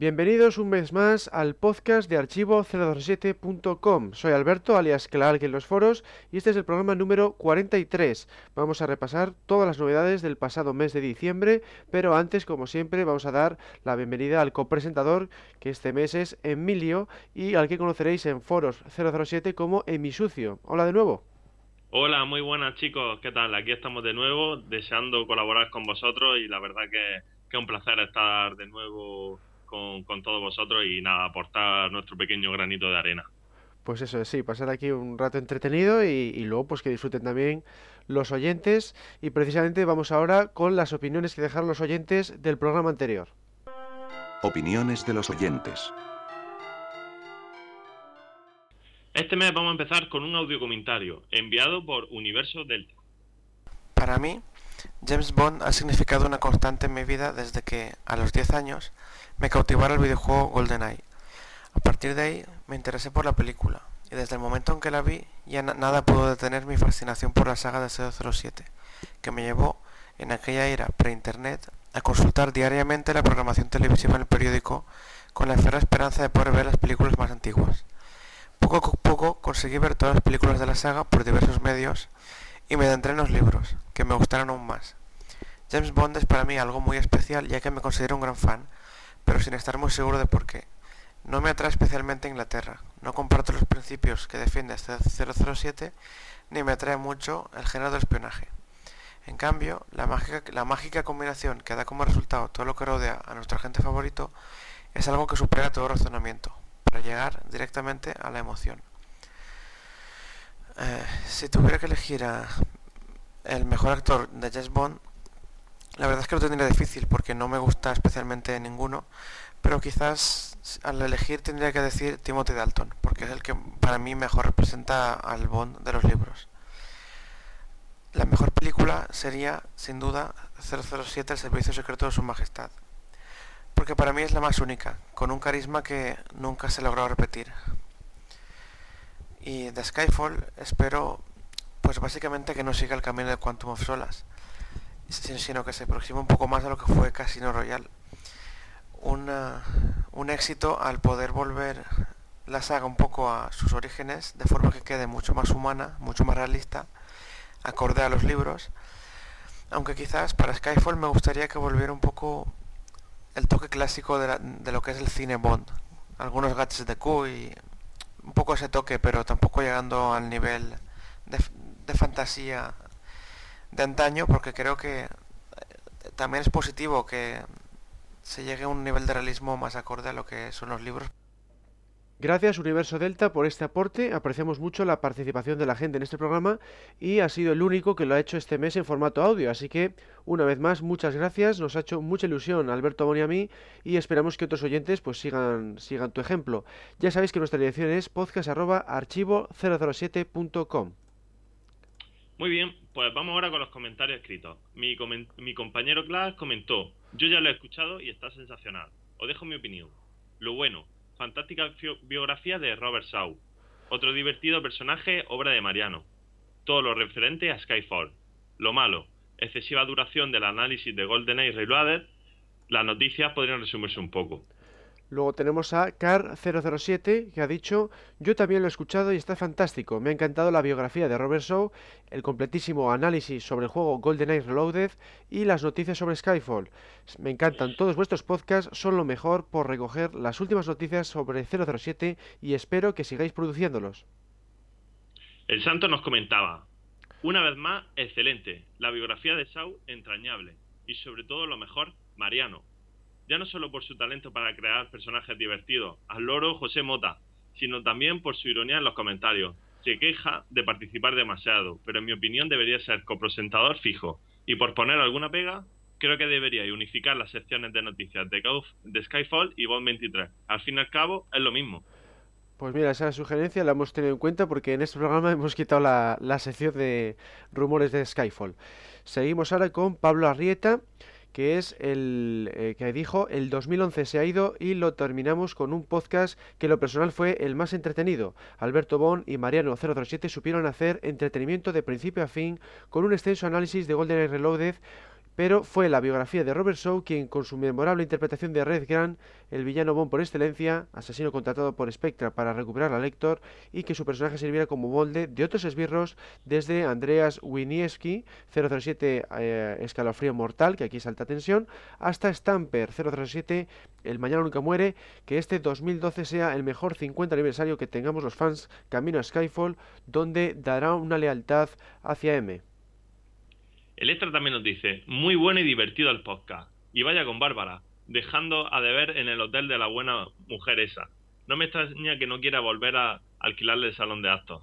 Bienvenidos un mes más al podcast de archivo 027.com. Soy Alberto, alias Clark en los foros, y este es el programa número 43. Vamos a repasar todas las novedades del pasado mes de diciembre, pero antes, como siempre, vamos a dar la bienvenida al copresentador, que este mes es Emilio, y al que conoceréis en foros 007 como Emisucio. Hola de nuevo. Hola, muy buenas chicos, ¿qué tal? Aquí estamos de nuevo, deseando colaborar con vosotros y la verdad que, que un placer estar de nuevo con, todos vosotros y nada, aportar nuestro pequeño granito de arena. Pues eso, sí, pasar aquí un rato entretenido y, luego pues que disfruten también los oyentes y precisamente vamos ahora con las opiniones que dejaron los oyentes del programa anterior. Opiniones de los oyentes. Este mes vamos a empezar con un audio comentario enviado por Universo Delta. Para mí, James Bond ha significado una constante en mi vida desde que, a los 10 años, me cautivara el videojuego GoldenEye. A partir de ahí me interesé por la película, y desde el momento en que la vi ya nada pudo detener mi fascinación por la saga de 007, que me llevó, en aquella era pre-internet, a consultar diariamente la programación televisiva en el periódico con la ferra esperanza de poder ver las películas más antiguas. Poco a poco conseguí ver todas las películas de la saga por diversos medios y me adentré en los libros, que me gustaron aún más. James Bond es para mí algo muy especial ya que me considero un gran fan pero sin estar muy seguro de por qué. No me atrae especialmente Inglaterra, no comparto los principios que defiende este 007, ni me atrae mucho el género del espionaje. En cambio, la mágica, la mágica combinación que da como resultado todo lo que rodea a nuestro agente favorito es algo que supera todo razonamiento, para llegar directamente a la emoción. Eh, si tuviera que elegir a el mejor actor de James Bond, la verdad es que lo tendría difícil porque no me gusta especialmente ninguno, pero quizás al elegir tendría que decir Timothy Dalton, porque es el que para mí mejor representa al Bond de los libros. La mejor película sería, sin duda, 007, El Servicio Secreto de Su Majestad, porque para mí es la más única, con un carisma que nunca se logró repetir. Y de Skyfall espero, pues básicamente que no siga el camino de Quantum of Solas, sino que se aproxima un poco más a lo que fue Casino Royale. un éxito al poder volver la saga un poco a sus orígenes, de forma que quede mucho más humana, mucho más realista, acorde a los libros. Aunque quizás para Skyfall me gustaría que volviera un poco el toque clásico de, lo que es el cine Bond. Algunos gadgets de Q y un poco ese toque, pero tampoco llegando al nivel de, fantasía de antaño porque creo que eh, también es positivo que se llegue a un nivel de realismo más acorde a lo que son los libros. Gracias Universo Delta por este aporte, apreciamos mucho la participación de la gente en este programa y ha sido el único que lo ha hecho este mes en formato audio, así que una vez más muchas gracias, nos ha hecho mucha ilusión Alberto Moni a mí y esperamos que otros oyentes pues sigan, sigan tu ejemplo. Ya sabéis que nuestra dirección es podcast.archivo007.com. Muy bien, pues vamos ahora con los comentarios escritos. Mi, mi compañero Klaas comentó, yo ya lo he escuchado y está sensacional. Os dejo mi opinión. Lo bueno, fantástica biografía de Robert Shaw. Otro divertido personaje, obra de Mariano. Todo lo referente a Skyfall. Lo malo, excesiva duración del análisis de GoldenEye Reloaded. Las noticias podrían resumirse un poco. Luego tenemos a Car007 que ha dicho, yo también lo he escuchado y está fantástico, me ha encantado la biografía de Robert Shaw, el completísimo análisis sobre el juego GoldenEye Reloaded y las noticias sobre Skyfall. Me encantan todos vuestros podcasts, son lo mejor por recoger las últimas noticias sobre 007 y espero que sigáis produciéndolos. El santo nos comentaba, una vez más, excelente, la biografía de Shaw entrañable y sobre todo lo mejor, Mariano, ya no solo por su talento para crear personajes divertidos, al loro José Mota, sino también por su ironía en los comentarios. Se queja de participar demasiado, pero en mi opinión debería ser copresentador fijo. Y por poner alguna pega, creo que debería unificar las secciones de noticias de, de Skyfall y Bond 23. Al fin y al cabo, es lo mismo. Pues mira, esa sugerencia la hemos tenido en cuenta porque en este programa hemos quitado la, la sección de rumores de Skyfall. Seguimos ahora con Pablo Arrieta, que es el eh, que dijo el 2011 se ha ido y lo terminamos con un podcast que lo personal fue el más entretenido. Alberto Bon y Mariano 007 supieron hacer entretenimiento de principio a fin con un extenso análisis de GoldenEye Reloaded pero fue la biografía de Robert Shaw quien, con su memorable interpretación de Red Grant, el villano Bond por excelencia, asesino contratado por Spectra para recuperar a Lector, y que su personaje sirviera como molde de otros esbirros desde Andreas Winieski, 007 eh, Escalofrío Mortal, que aquí salta tensión, hasta Stamper 007 El Mañana Nunca Muere, que este 2012 sea el mejor 50 aniversario que tengamos los fans camino a Skyfall, donde dará una lealtad hacia M. El extra también nos dice, muy bueno y divertido el podcast. Y vaya con Bárbara, dejando a deber en el hotel de la buena mujer esa. No me extraña que no quiera volver a alquilarle el salón de actos.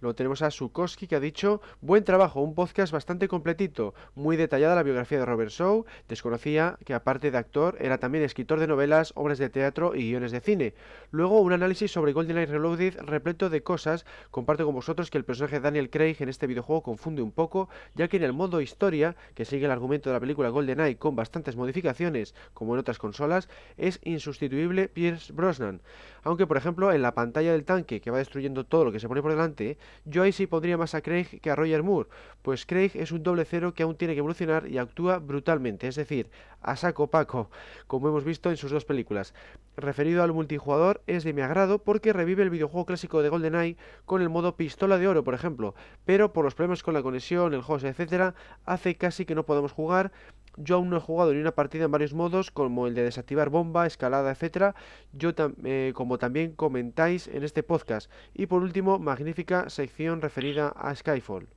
Luego tenemos a Sukoski que ha dicho, buen trabajo, un podcast bastante completito, muy detallada la biografía de Robert Shaw, desconocía que aparte de actor era también escritor de novelas, obras de teatro y guiones de cine. Luego un análisis sobre GoldenEye Reloaded repleto de cosas, comparto con vosotros que el personaje de Daniel Craig en este videojuego confunde un poco, ya que en el modo historia, que sigue el argumento de la película GoldenEye con bastantes modificaciones, como en otras consolas, es insustituible Pierce Brosnan. Aunque por ejemplo en la pantalla del tanque que va destruyendo todo lo que se pone por delante, yo ahí sí pondría más a Craig que a Roger Moore, pues Craig es un doble cero que aún tiene que evolucionar y actúa brutalmente, es decir, a saco paco, como hemos visto en sus dos películas. Referido al multijugador, es de mi agrado porque revive el videojuego clásico de GoldenEye con el modo pistola de oro, por ejemplo, pero por los problemas con la conexión, el host, etcétera, hace casi que no podemos jugar yo aún no he jugado ni una partida en varios modos, como el de desactivar bomba, escalada, etcétera. Yo eh, como también comentáis en este podcast. Y por último, magnífica sección referida a Skyfall.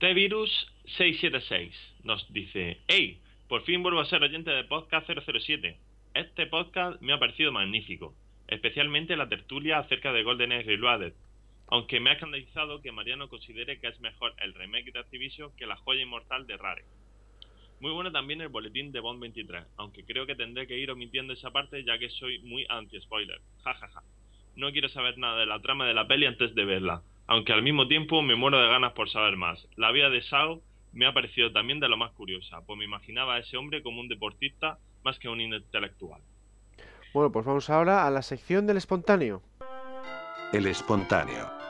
T-Virus676 nos dice: ¡Hey! Por fin vuelvo a ser oyente de podcast 007. Este podcast me ha parecido magnífico, especialmente la tertulia acerca de Golden Age Reloaded. Aunque me ha escandalizado que Mariano considere que es mejor el remake de Activision que la joya inmortal de Rare. Muy bueno también el boletín de Bond 23, aunque creo que tendré que ir omitiendo esa parte ya que soy muy anti-spoiler. Jajaja. No quiero saber nada de la trama de la peli antes de verla, aunque al mismo tiempo me muero de ganas por saber más. La vida de Sao me ha parecido también de lo más curiosa, pues me imaginaba a ese hombre como un deportista más que un intelectual. Bueno, pues vamos ahora a la sección del espontáneo. El espontáneo.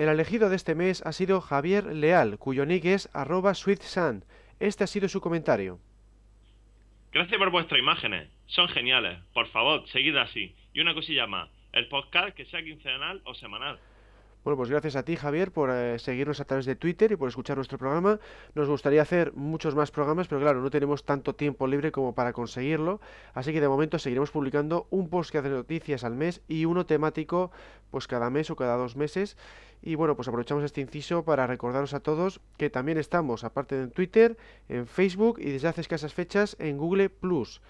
El elegido de este mes ha sido Javier Leal, cuyo nick es arroba sweetsun. Este ha sido su comentario. Gracias por vuestras imágenes. Son geniales. Por favor, seguid así. Y una cosilla más. El podcast que sea quincenal o semanal. Bueno, pues gracias a ti, Javier, por eh, seguirnos a través de Twitter y por escuchar nuestro programa. Nos gustaría hacer muchos más programas, pero claro, no tenemos tanto tiempo libre como para conseguirlo. Así que de momento seguiremos publicando un post que hace noticias al mes y uno temático, pues cada mes o cada dos meses. Y bueno, pues aprovechamos este inciso para recordaros a todos que también estamos, aparte de en Twitter, en Facebook y desde hace escasas fechas en Google Plus.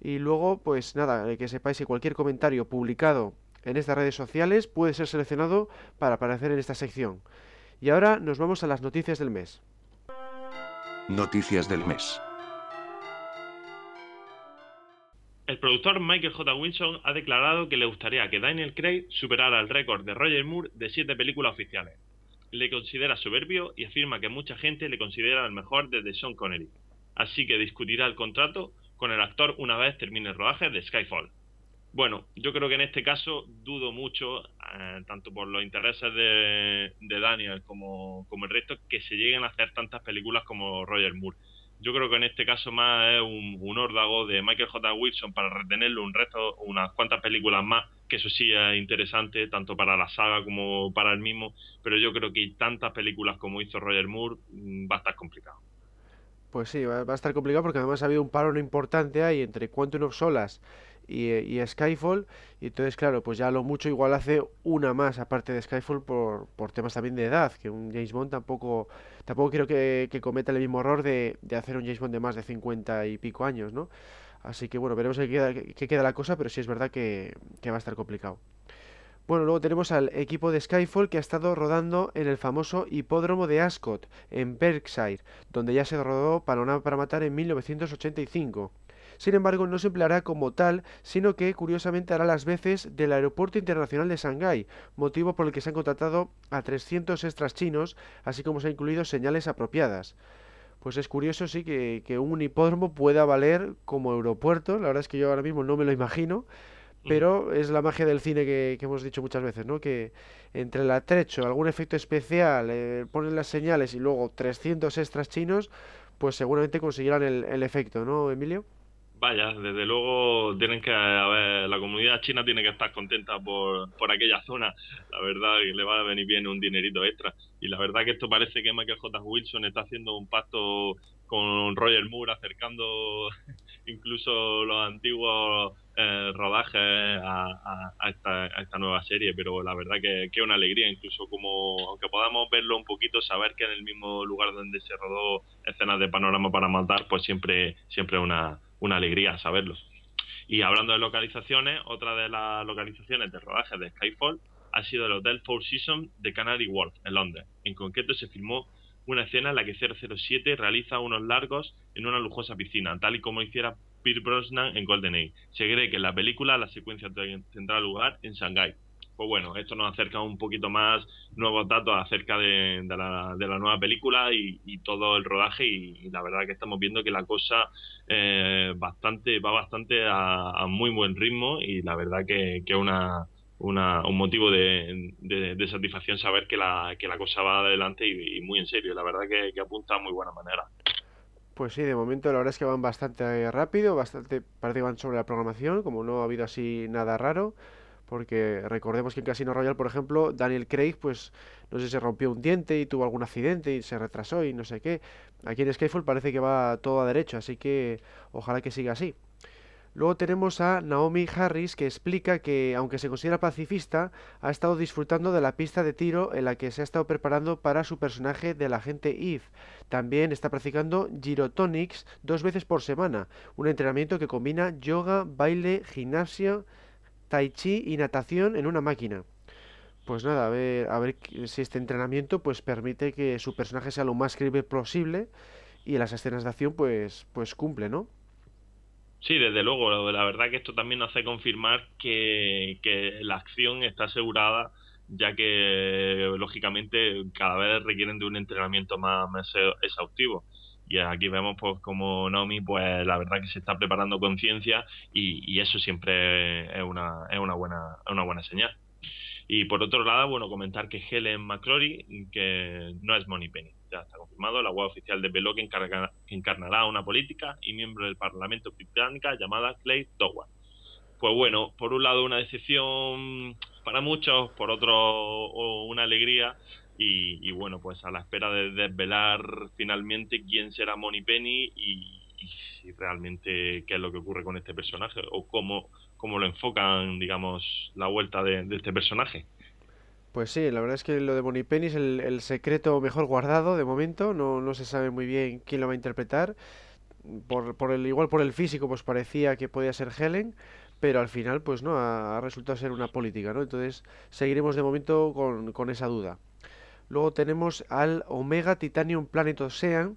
Y luego, pues nada, que sepáis que cualquier comentario publicado en estas redes sociales puede ser seleccionado para aparecer en esta sección. Y ahora nos vamos a las noticias del mes. Noticias del mes. El productor Michael J. Wilson ha declarado que le gustaría que Daniel Craig superara el récord de Roger Moore de siete películas oficiales. Le considera soberbio y afirma que mucha gente le considera el mejor desde Sean Connery. Así que discutirá el contrato con el actor una vez termine el rodaje de Skyfall. Bueno, yo creo que en este caso dudo mucho, eh, tanto por los intereses de, Daniel como, el resto, que se lleguen a hacer tantas películas como Roger Moore. Yo creo que en este caso más es un, un órdago de Michael J. Wilson para retenerlo un resto, unas cuantas películas más, que eso sí es interesante, tanto para la saga como para el mismo, pero yo creo que tantas películas como hizo Roger Moore mm, va a estar complicado. Pues sí, va, a estar complicado porque además ha habido un paro importante ahí entre Quantum of Solas y, Skyfall. Y entonces, claro, pues ya lo mucho igual hace una más aparte de Skyfall por, por temas también de edad, que un James Bond tampoco tampoco quiero que, cometa el mismo error de, de, hacer un James Bond de más de 50 y pico años, ¿no? Así que bueno, veremos qué queda, qué queda la cosa, pero sí es verdad que, que va a estar complicado. Bueno, luego tenemos al equipo de Skyfall que ha estado rodando en el famoso hipódromo de Ascot, en Berkshire, donde ya se rodó Panorama para Matar en 1985. Sin embargo, no se empleará como tal, sino que curiosamente hará las veces del Aeropuerto Internacional de Shanghái, motivo por el que se han contratado a 300 extras chinos, así como se han incluido señales apropiadas. Pues es curioso, sí, que, que un hipódromo pueda valer como aeropuerto. La verdad es que yo ahora mismo no me lo imagino pero es la magia del cine que, hemos dicho muchas veces, ¿no? Que entre el atrecho, algún efecto especial, eh, ponen las señales y luego 300 extras chinos, pues seguramente conseguirán el, el efecto, ¿no, Emilio? Vaya, desde luego tienen que, a la comunidad china tiene que estar contenta por, por aquella zona, la verdad que le va a venir bien un dinerito extra. Y la verdad que esto parece que Michael J. Wilson está haciendo un pacto con Roger Moore, acercando incluso los antiguos eh, rodajes a, esta, a, esta, nueva serie, pero la verdad que, es una alegría, incluso como, aunque podamos verlo un poquito, saber que en el mismo lugar donde se rodó escenas de panorama para matar, pues siempre, siempre una, una alegría saberlo. Y hablando de localizaciones, otra de las localizaciones de rodaje de Skyfall ha sido el Hotel Four Seasons de Canary Wharf, en Londres. En concreto se filmó una escena en la que 007 realiza unos largos en una lujosa piscina, tal y como hiciera Pierre Brosnan en GoldenEye. Se cree que en la película la secuencia tendrá lugar en Shanghái. Pues bueno, esto nos acerca un poquito más nuevos datos acerca de, la, nueva película y, todo el rodaje y, la verdad que estamos viendo que la cosa eh, bastante va bastante a, muy buen ritmo y la verdad que es una, un motivo de, satisfacción saber que la, que la cosa va adelante y, muy en serio. La verdad que, que apunta a muy buena manera. Pues sí, de momento la verdad es que van bastante rápido, bastante parece que van sobre la programación, como no ha habido así nada raro, porque recordemos que en Casino Royale, por ejemplo, Daniel Craig, pues no sé se rompió un diente y tuvo algún accidente y se retrasó y no sé qué. Aquí en Skyfall parece que va todo a derecho, así que ojalá que siga así. Luego tenemos a Naomi Harris que explica que, aunque se considera pacifista, ha estado disfrutando de la pista de tiro en la que se ha estado preparando para su personaje del agente Eve. También está practicando gyrotonics dos veces por semana, un entrenamiento que combina yoga, baile, gimnasia, tai chi y natación en una máquina. Pues nada, a ver, a ver si este entrenamiento pues permite que su personaje sea lo más creíble posible y en las escenas de acción pues, pues cumple, ¿no? Sí, desde luego. La verdad que esto también hace confirmar que, la acción está asegurada, ya que lógicamente cada vez requieren de un entrenamiento más, exhaustivo. Y aquí vemos pues como Naomi, pues la verdad que se está preparando con ciencia y, y eso siempre es una, es una buena, una buena señal. Y por otro lado, bueno, comentar que Helen McCrory, que no es Money Penny, ya está confirmado, la web oficial de Velo que, encarnará una política y miembro del Parlamento británica llamada Clay Dower. Pues bueno, por un lado una decepción para muchos, por otro una alegría y, bueno, pues a la espera de desvelar finalmente quién será Money Penny y, si realmente qué es lo que ocurre con este personaje o cómo cómo lo enfocan, digamos, la vuelta de, este personaje. Pues sí, la verdad es que lo de Bonnie Penny es el, secreto mejor guardado de momento, no, no se sabe muy bien quién lo va a interpretar. Por, por el, igual por el físico, pues parecía que podía ser Helen, pero al final, pues no, ha, resultado ser una política, ¿no? Entonces seguiremos de momento con, con esa duda. Luego tenemos al Omega Titanium Planet Ocean,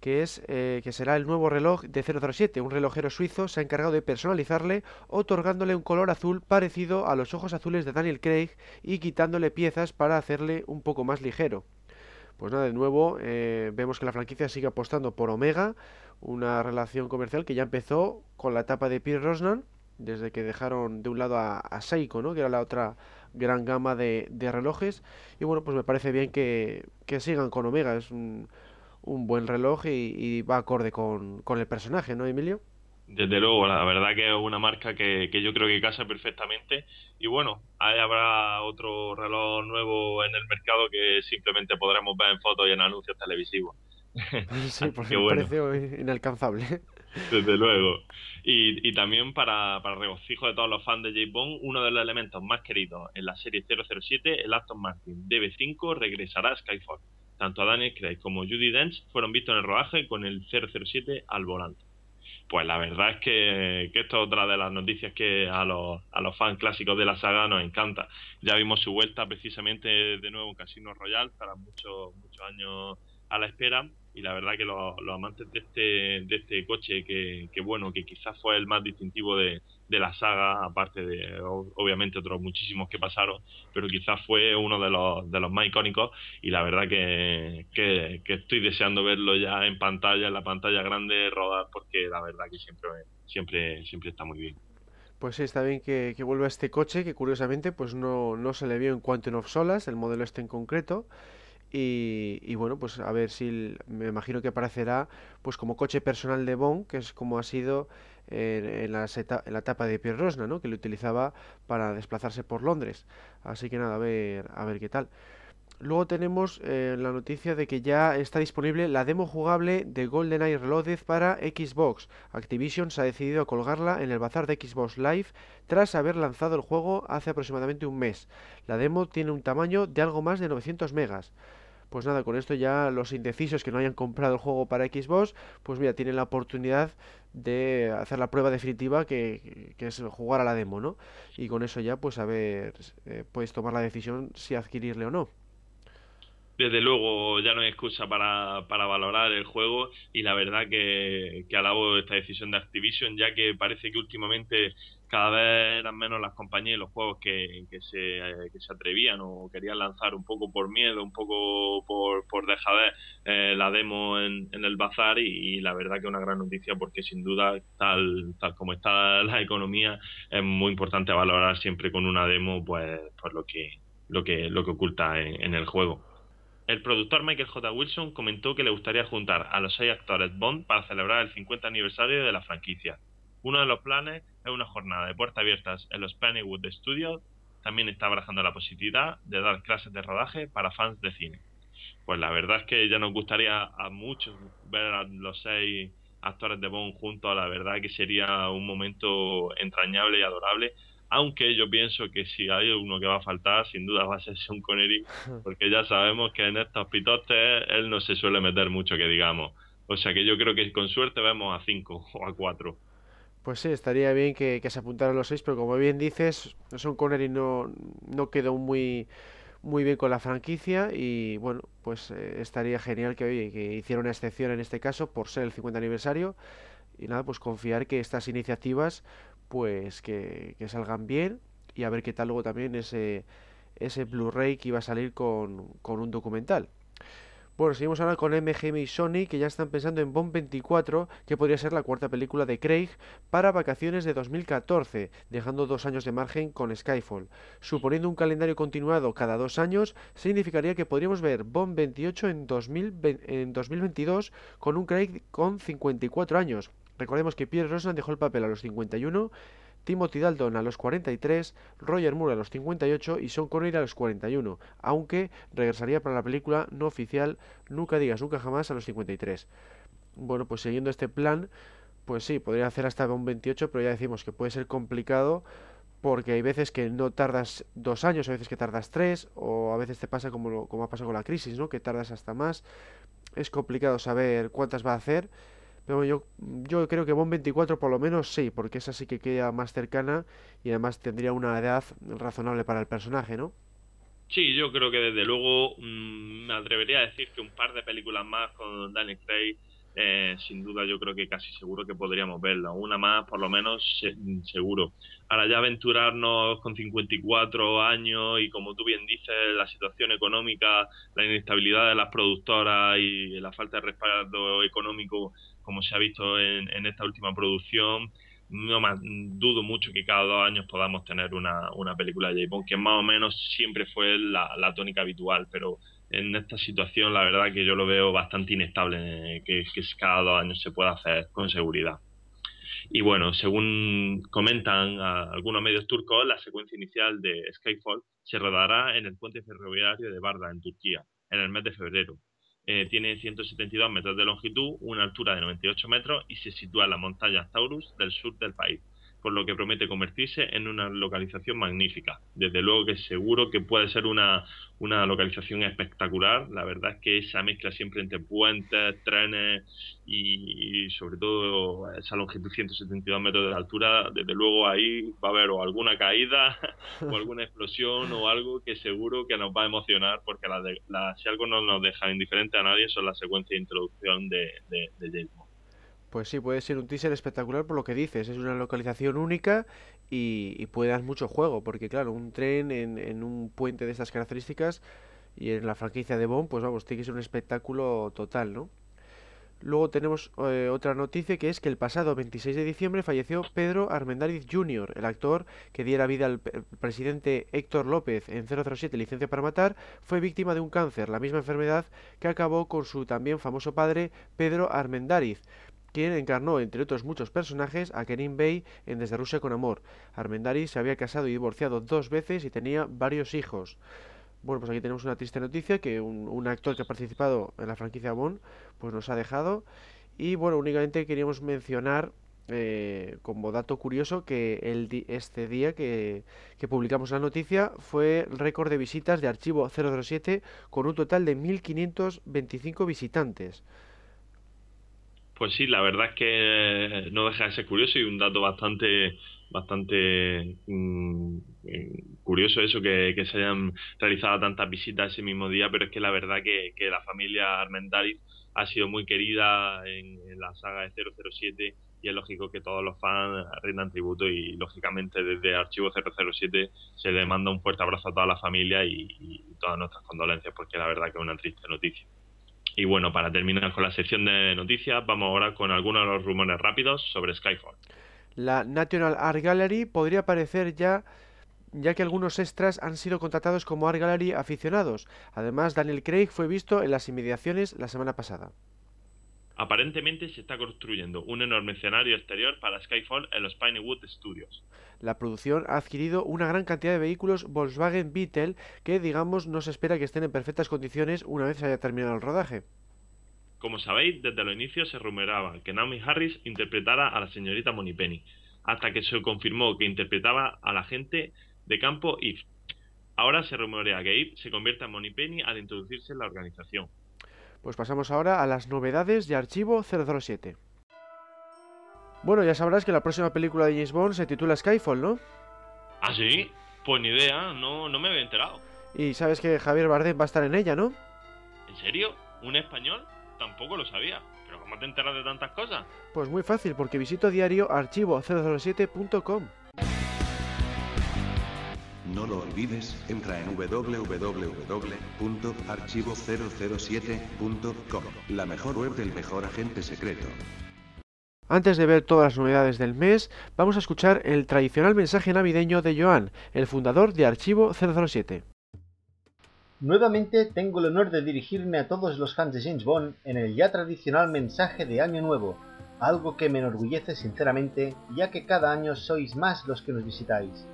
que es eh, que será el nuevo reloj de 007. Un relojero suizo se ha encargado de personalizarle, otorgándole un color azul parecido a los ojos azules de Daniel Craig y quitándole piezas para hacerle un poco más ligero. Pues nada, de nuevo eh, vemos que la franquicia sigue apostando por Omega, una relación comercial que ya empezó con la etapa de Pierre Rosnan, desde que dejaron de un lado a, Seiko, ¿no? que era la otra gran gama de, relojes. Y bueno, pues me parece bien que, que sigan con Omega. Es un, un buen reloj y, va acorde con, el personaje, ¿no, Emilio? Desde luego, la verdad que es una marca que, yo creo que casa perfectamente. Y bueno, ahí habrá otro reloj nuevo en el mercado que simplemente podremos ver en fotos y en anuncios televisivos. Sí, porque me parece inalcanzable. Desde luego. Y, también para, para regocijo de todos los fans de James Bond, uno de los elementos más queridos en la serie 007, el Aston Martin DB5, regresará a Skyfall. Tanto a Daniel Craig como Judy Dench fueron vistos en el rodaje con el 007 al volante. Pues la verdad es que, esto es otra de las noticias que a los, a los fans clásicos de la saga nos encanta. Ya vimos su vuelta precisamente de nuevo en Casino Royale, para muchos, muchos años a la espera. Y la verdad que los, amantes de este, de este coche, que, que, bueno, que quizás fue el más distintivo de, de la saga, aparte de obviamente otros muchísimos que pasaron, pero quizás fue uno de los, de los más icónicos y la verdad que, que, estoy deseando verlo ya en pantalla, en la pantalla grande, rodar, porque la verdad que siempre, siempre, siempre está muy bien. Pues sí, está bien que, que vuelva este coche, que curiosamente pues no, no se le vio en Quantum of Solas, el modelo este en concreto, y, bueno, pues a ver si me imagino que aparecerá pues como coche personal de Bond, que es como ha sido en, la, etapa de Pierre Rosna, ¿no? que lo utilizaba para desplazarse por Londres. Así que nada, a ver, a ver qué tal. Luego tenemos eh, la noticia de que ya está disponible la demo jugable de GoldenEye Reloaded para Xbox. Activision se ha decidido colgarla en el bazar de Xbox Live tras haber lanzado el juego hace aproximadamente un mes. La demo tiene un tamaño de algo más de 900 megas. Pues nada, con esto ya los indecisos que no hayan comprado el juego para Xbox, pues mira, tienen la oportunidad de hacer la prueba definitiva que, es jugar a la demo, ¿no? Y con eso ya, pues a ver, eh, puedes tomar la decisión si adquirirle o no desde luego ya no hay excusa para, para valorar el juego y la verdad que, que alabo esta decisión de Activision ya que parece que últimamente cada vez eran menos las compañías y los juegos que, que, se, que se atrevían o querían lanzar un poco por miedo, un poco por, por dejar eh, la demo en, en el bazar y, la verdad que una gran noticia porque sin duda tal, tal como está la economía es muy importante valorar siempre con una demo pues, pues lo que lo que lo que oculta en el juego. El productor Michael J. Wilson comentó que le gustaría juntar a los seis actores Bond para celebrar el 50 aniversario de la franquicia. Uno de los planes es una jornada de puertas abiertas en los Pennywood Studios. También está barajando la posibilidad de dar clases de rodaje para fans de cine. Pues la verdad es que ya nos gustaría a muchos ver a los seis actores de Bond juntos. La verdad que sería un momento entrañable y adorable aunque yo pienso que si hay uno que va a faltar, sin duda va a ser Sean Connery, porque ya sabemos que en estos pitotes él no se suele meter mucho, que digamos. O sea que yo creo que con suerte vemos a cinco o a cuatro. Pues sí, estaría bien que, se apuntaran los seis, pero como bien dices, Sean Connery no, no quedó muy, muy bien con la franquicia y bueno, pues eh, estaría genial que, que hiciera una excepción en este caso por ser el 50 aniversario y nada, pues confiar que estas iniciativas pues que, salgan bien y a ver qué tal luego también ese, ese Blu-ray que iba a salir con, con, un documental. Bueno, seguimos ahora con MGM y Sony que ya están pensando en Bond 24, que podría ser la cuarta película de Craig para vacaciones de 2014, dejando dos años de margen con Skyfall. Suponiendo un calendario continuado cada dos años, significaría que podríamos ver Bond 28 en, en 2022 con un Craig con 54 años, Recordemos que Pierre Rosnan dejó el papel a los 51, Timothy Dalton a los 43, Roger Moore a los 58 y Sean Connery a los 41, aunque regresaría para la película no oficial Nunca digas nunca jamás a los 53. Bueno, pues siguiendo este plan, pues sí, podría hacer hasta un 28, pero ya decimos que puede ser complicado porque hay veces que no tardas dos años, a veces que tardas tres, o a veces te pasa como, como ha pasado con la crisis, ¿no? Que tardas hasta más. Es complicado saber cuántas va a hacer pero yo, yo creo que Bond 24 por lo menos sí, porque esa sí que queda más cercana y además tendría una edad razonable para el personaje, ¿no? Sí, yo creo que desde luego mm, me atrevería a decir que un par de películas más con Daniel Craig, eh, sin duda yo creo que casi seguro que podríamos verla. Una más, por lo menos, seguro. Ahora ya aventurarnos con 54 años y como tú bien dices, la situación económica, la inestabilidad de las productoras y la falta de respaldo económico como se ha visto en, esta última producción, no más, dudo mucho que cada dos años podamos tener una, película de J. que más o menos siempre fue la, tónica habitual, pero en esta situación la verdad que yo lo veo bastante inestable, que cada dos años se pueda hacer con seguridad. Y bueno, según comentan algunos medios turcos, la secuencia inicial de Skyfall se rodará en el puente ferroviario de Barda, en Turquía, en el mes de febrero. Eh, tiene 172 metros de longitud, una altura de 98 metros y se sitúa en las montañas Taurus del sur del país. Por lo que promete convertirse en una localización magnífica. Desde luego que seguro que puede ser una, una localización espectacular. La verdad es que esa mezcla siempre entre puentes, trenes y, sobre todo esa longitud 172 metros de altura, desde luego ahí va a haber o alguna caída o alguna explosión o algo que seguro que nos va a emocionar porque la si algo no nos deja indiferente a nadie son las secuencias de introducción de, de, de pues sí, puede ser un teaser espectacular por lo que dices. Es una localización única y, puede dar mucho juego. Porque, claro, un tren en, un puente de estas características y en la franquicia de Bond, pues vamos, tiene que ser un espectáculo total, ¿no? Luego tenemos eh, otra noticia que es que el pasado 26 de diciembre falleció Pedro Armendáriz Jr., el actor que diera vida al presidente Héctor López en 007 Licencia para Matar, fue víctima de un cáncer, la misma enfermedad que acabó con su también famoso padre Pedro Armendáriz quien encarnó, entre otros muchos personajes, a Kerim Bey en Desde Rusia con Amor. Armendariz se había casado y divorciado dos veces y tenía varios hijos. Bueno, pues aquí tenemos una triste noticia que un, actor que ha participado en la franquicia Bond pues nos ha dejado. Y bueno, únicamente queríamos mencionar eh, como dato curioso que el este día que, que, publicamos la noticia fue récord de visitas de archivo 007 con un total de 1.525 visitantes. Pues sí, la verdad es que no deja de ser curioso y un dato bastante bastante mm, eh, curioso eso que, se hayan realizado tantas visitas ese mismo día, pero es que la verdad que, que la familia Armendariz ha sido muy querida en, la saga de 007 y es lógico que todos los fans rindan tributo y lógicamente desde Archivo 007 se le manda un fuerte abrazo a toda la familia y, y todas nuestras condolencias porque la verdad que es una triste noticia. Y bueno, para terminar con la sección de noticias, vamos ahora con algunos de los rumores rápidos sobre Skyfall. La National Art Gallery podría aparecer ya ya que algunos extras han sido contratados como Art Gallery aficionados. Además, Daniel Craig fue visto en las inmediaciones la semana pasada. Aparentemente se está construyendo un enorme escenario exterior para Skyfall en los Pinewood Studios. La producción ha adquirido una gran cantidad de vehículos Volkswagen Beetle que, digamos, no se espera que estén en perfectas condiciones una vez se haya terminado el rodaje. Como sabéis, desde los inicios se rumoreaba que Naomi Harris interpretara a la señorita Moneypenny, hasta que se confirmó que interpretaba a la gente de campo Eve. Ahora se rumorea que Eve se convierta en Moneypenny al introducirse en la organización. Pues pasamos ahora a las novedades de Archivo 007. Bueno, ya sabrás que la próxima película de James Bond se titula Skyfall, ¿no? ¿Ah, sí? Pues ni idea, no, no me había enterado. Y sabes que Javier Bardem va a estar en ella, ¿no? ¿En serio? ¿Un español? Tampoco lo sabía. ¿Pero cómo te enteras de tantas cosas? Pues muy fácil, porque visito diario archivo007.com. No lo olvides, entra en www.archivo007.com, la mejor web del mejor agente secreto. Antes de ver todas las novedades del mes, vamos a escuchar el tradicional mensaje navideño de Joan, el fundador de Archivo 007. Nuevamente tengo el honor de dirigirme a todos los fans de James Bond en el ya tradicional mensaje de Año Nuevo, algo que me enorgullece sinceramente, ya que cada año sois más los que nos visitáis.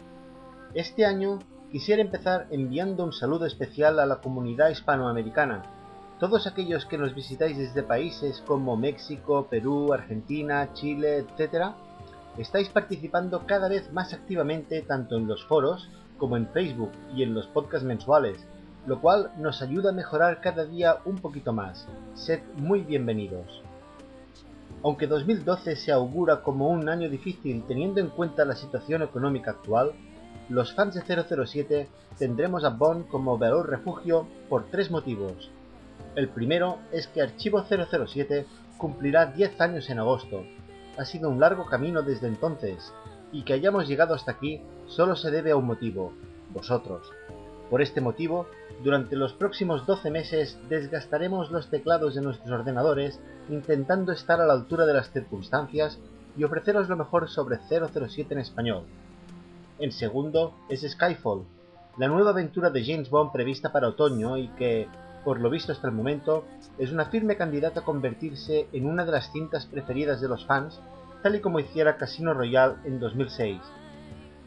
Este año quisiera empezar enviando un saludo especial a la comunidad hispanoamericana, todos aquellos que nos visitáis desde países como México, Perú, Argentina, Chile, etc., estáis participando cada vez más activamente tanto en los foros como en Facebook y en los podcasts mensuales, lo cual nos ayuda a mejorar cada día un poquito más. Sed muy bienvenidos. Aunque 2012 se augura como un año difícil teniendo en cuenta la situación económica actual, los fans de 007 tendremos a Bond como veloz refugio por tres motivos. El primero es que Archivo 007 cumplirá 10 años en agosto. Ha sido un largo camino desde entonces, y que hayamos llegado hasta aquí solo se debe a un motivo, vosotros. Por este motivo, durante los próximos 12 meses desgastaremos los teclados de nuestros ordenadores intentando estar a la altura de las circunstancias y ofreceros lo mejor sobre 007 en español. El segundo es Skyfall, la nueva aventura de James Bond prevista para otoño y que, por lo visto hasta el momento, es una firme candidata a convertirse en una de las cintas preferidas de los fans, tal y como hiciera Casino Royale en 2006.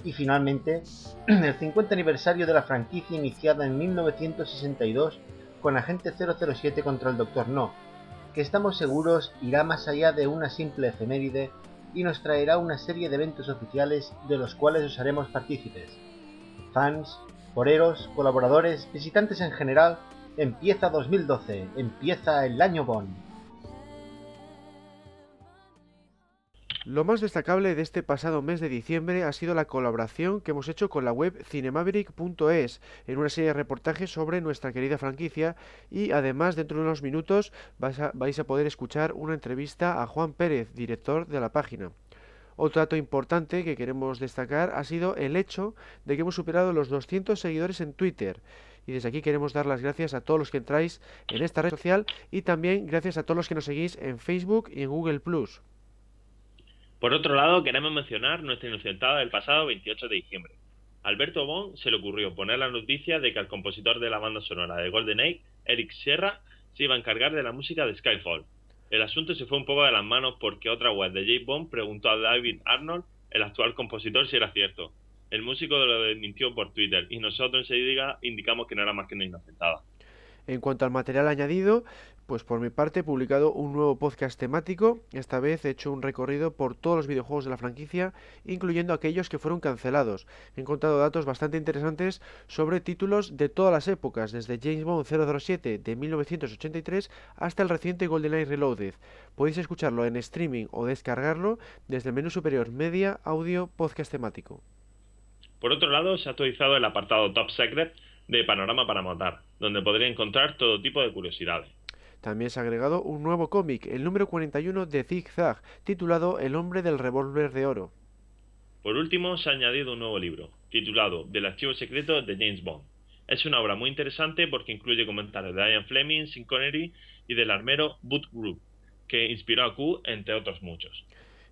Y finalmente, el 50 aniversario de la franquicia iniciada en 1962 con Agente 007 contra el Dr. No, que estamos seguros irá más allá de una simple efeméride y nos traerá una serie de eventos oficiales de los cuales os haremos partícipes. Fans, foreros, colaboradores, visitantes en general, empieza 2012, empieza el año Bond. Lo más destacable de este pasado mes de diciembre ha sido la colaboración que hemos hecho con la web cinemaverick.es en una serie de reportajes sobre nuestra querida franquicia y además dentro de unos minutos vais a, vais a poder escuchar una entrevista a Juan Pérez, director de la página. Otro dato importante que queremos destacar ha sido el hecho de que hemos superado los 200 seguidores en Twitter. Y desde aquí queremos dar las gracias a todos los que entráis en esta red social y también gracias a todos los que nos seguís en Facebook y en Google ⁇ por otro lado, queremos mencionar nuestra inocentada del pasado 28 de diciembre. Alberto Bon se le ocurrió poner la noticia de que el compositor de la banda sonora de Golden Age, Eric Sierra, se iba a encargar de la música de Skyfall. El asunto se fue un poco de las manos porque otra web de James Bond preguntó a David Arnold, el actual compositor, si era cierto. El músico lo desmintió por Twitter y nosotros enseguida indicamos que no era más que una inocentada. En cuanto al material añadido, pues por mi parte he publicado un nuevo podcast temático. Esta vez he hecho un recorrido por todos los videojuegos de la franquicia, incluyendo aquellos que fueron cancelados. He encontrado datos bastante interesantes sobre títulos de todas las épocas, desde James Bond 007 de 1983 hasta el reciente GoldenEye Reloaded. Podéis escucharlo en streaming o descargarlo desde el menú superior Media, Audio, Podcast temático. Por otro lado, se ha actualizado el apartado Top Secret de Panorama para Matar, donde podría encontrar todo tipo de curiosidades. También se ha agregado un nuevo cómic, el número 41 de Zig Zag, titulado El hombre del revólver de oro. Por último, se ha añadido un nuevo libro, titulado Del archivo secreto de James Bond. Es una obra muy interesante porque incluye comentarios de Ian Fleming, Sean Connery y del armero Booth Group, que inspiró a Q, entre otros muchos.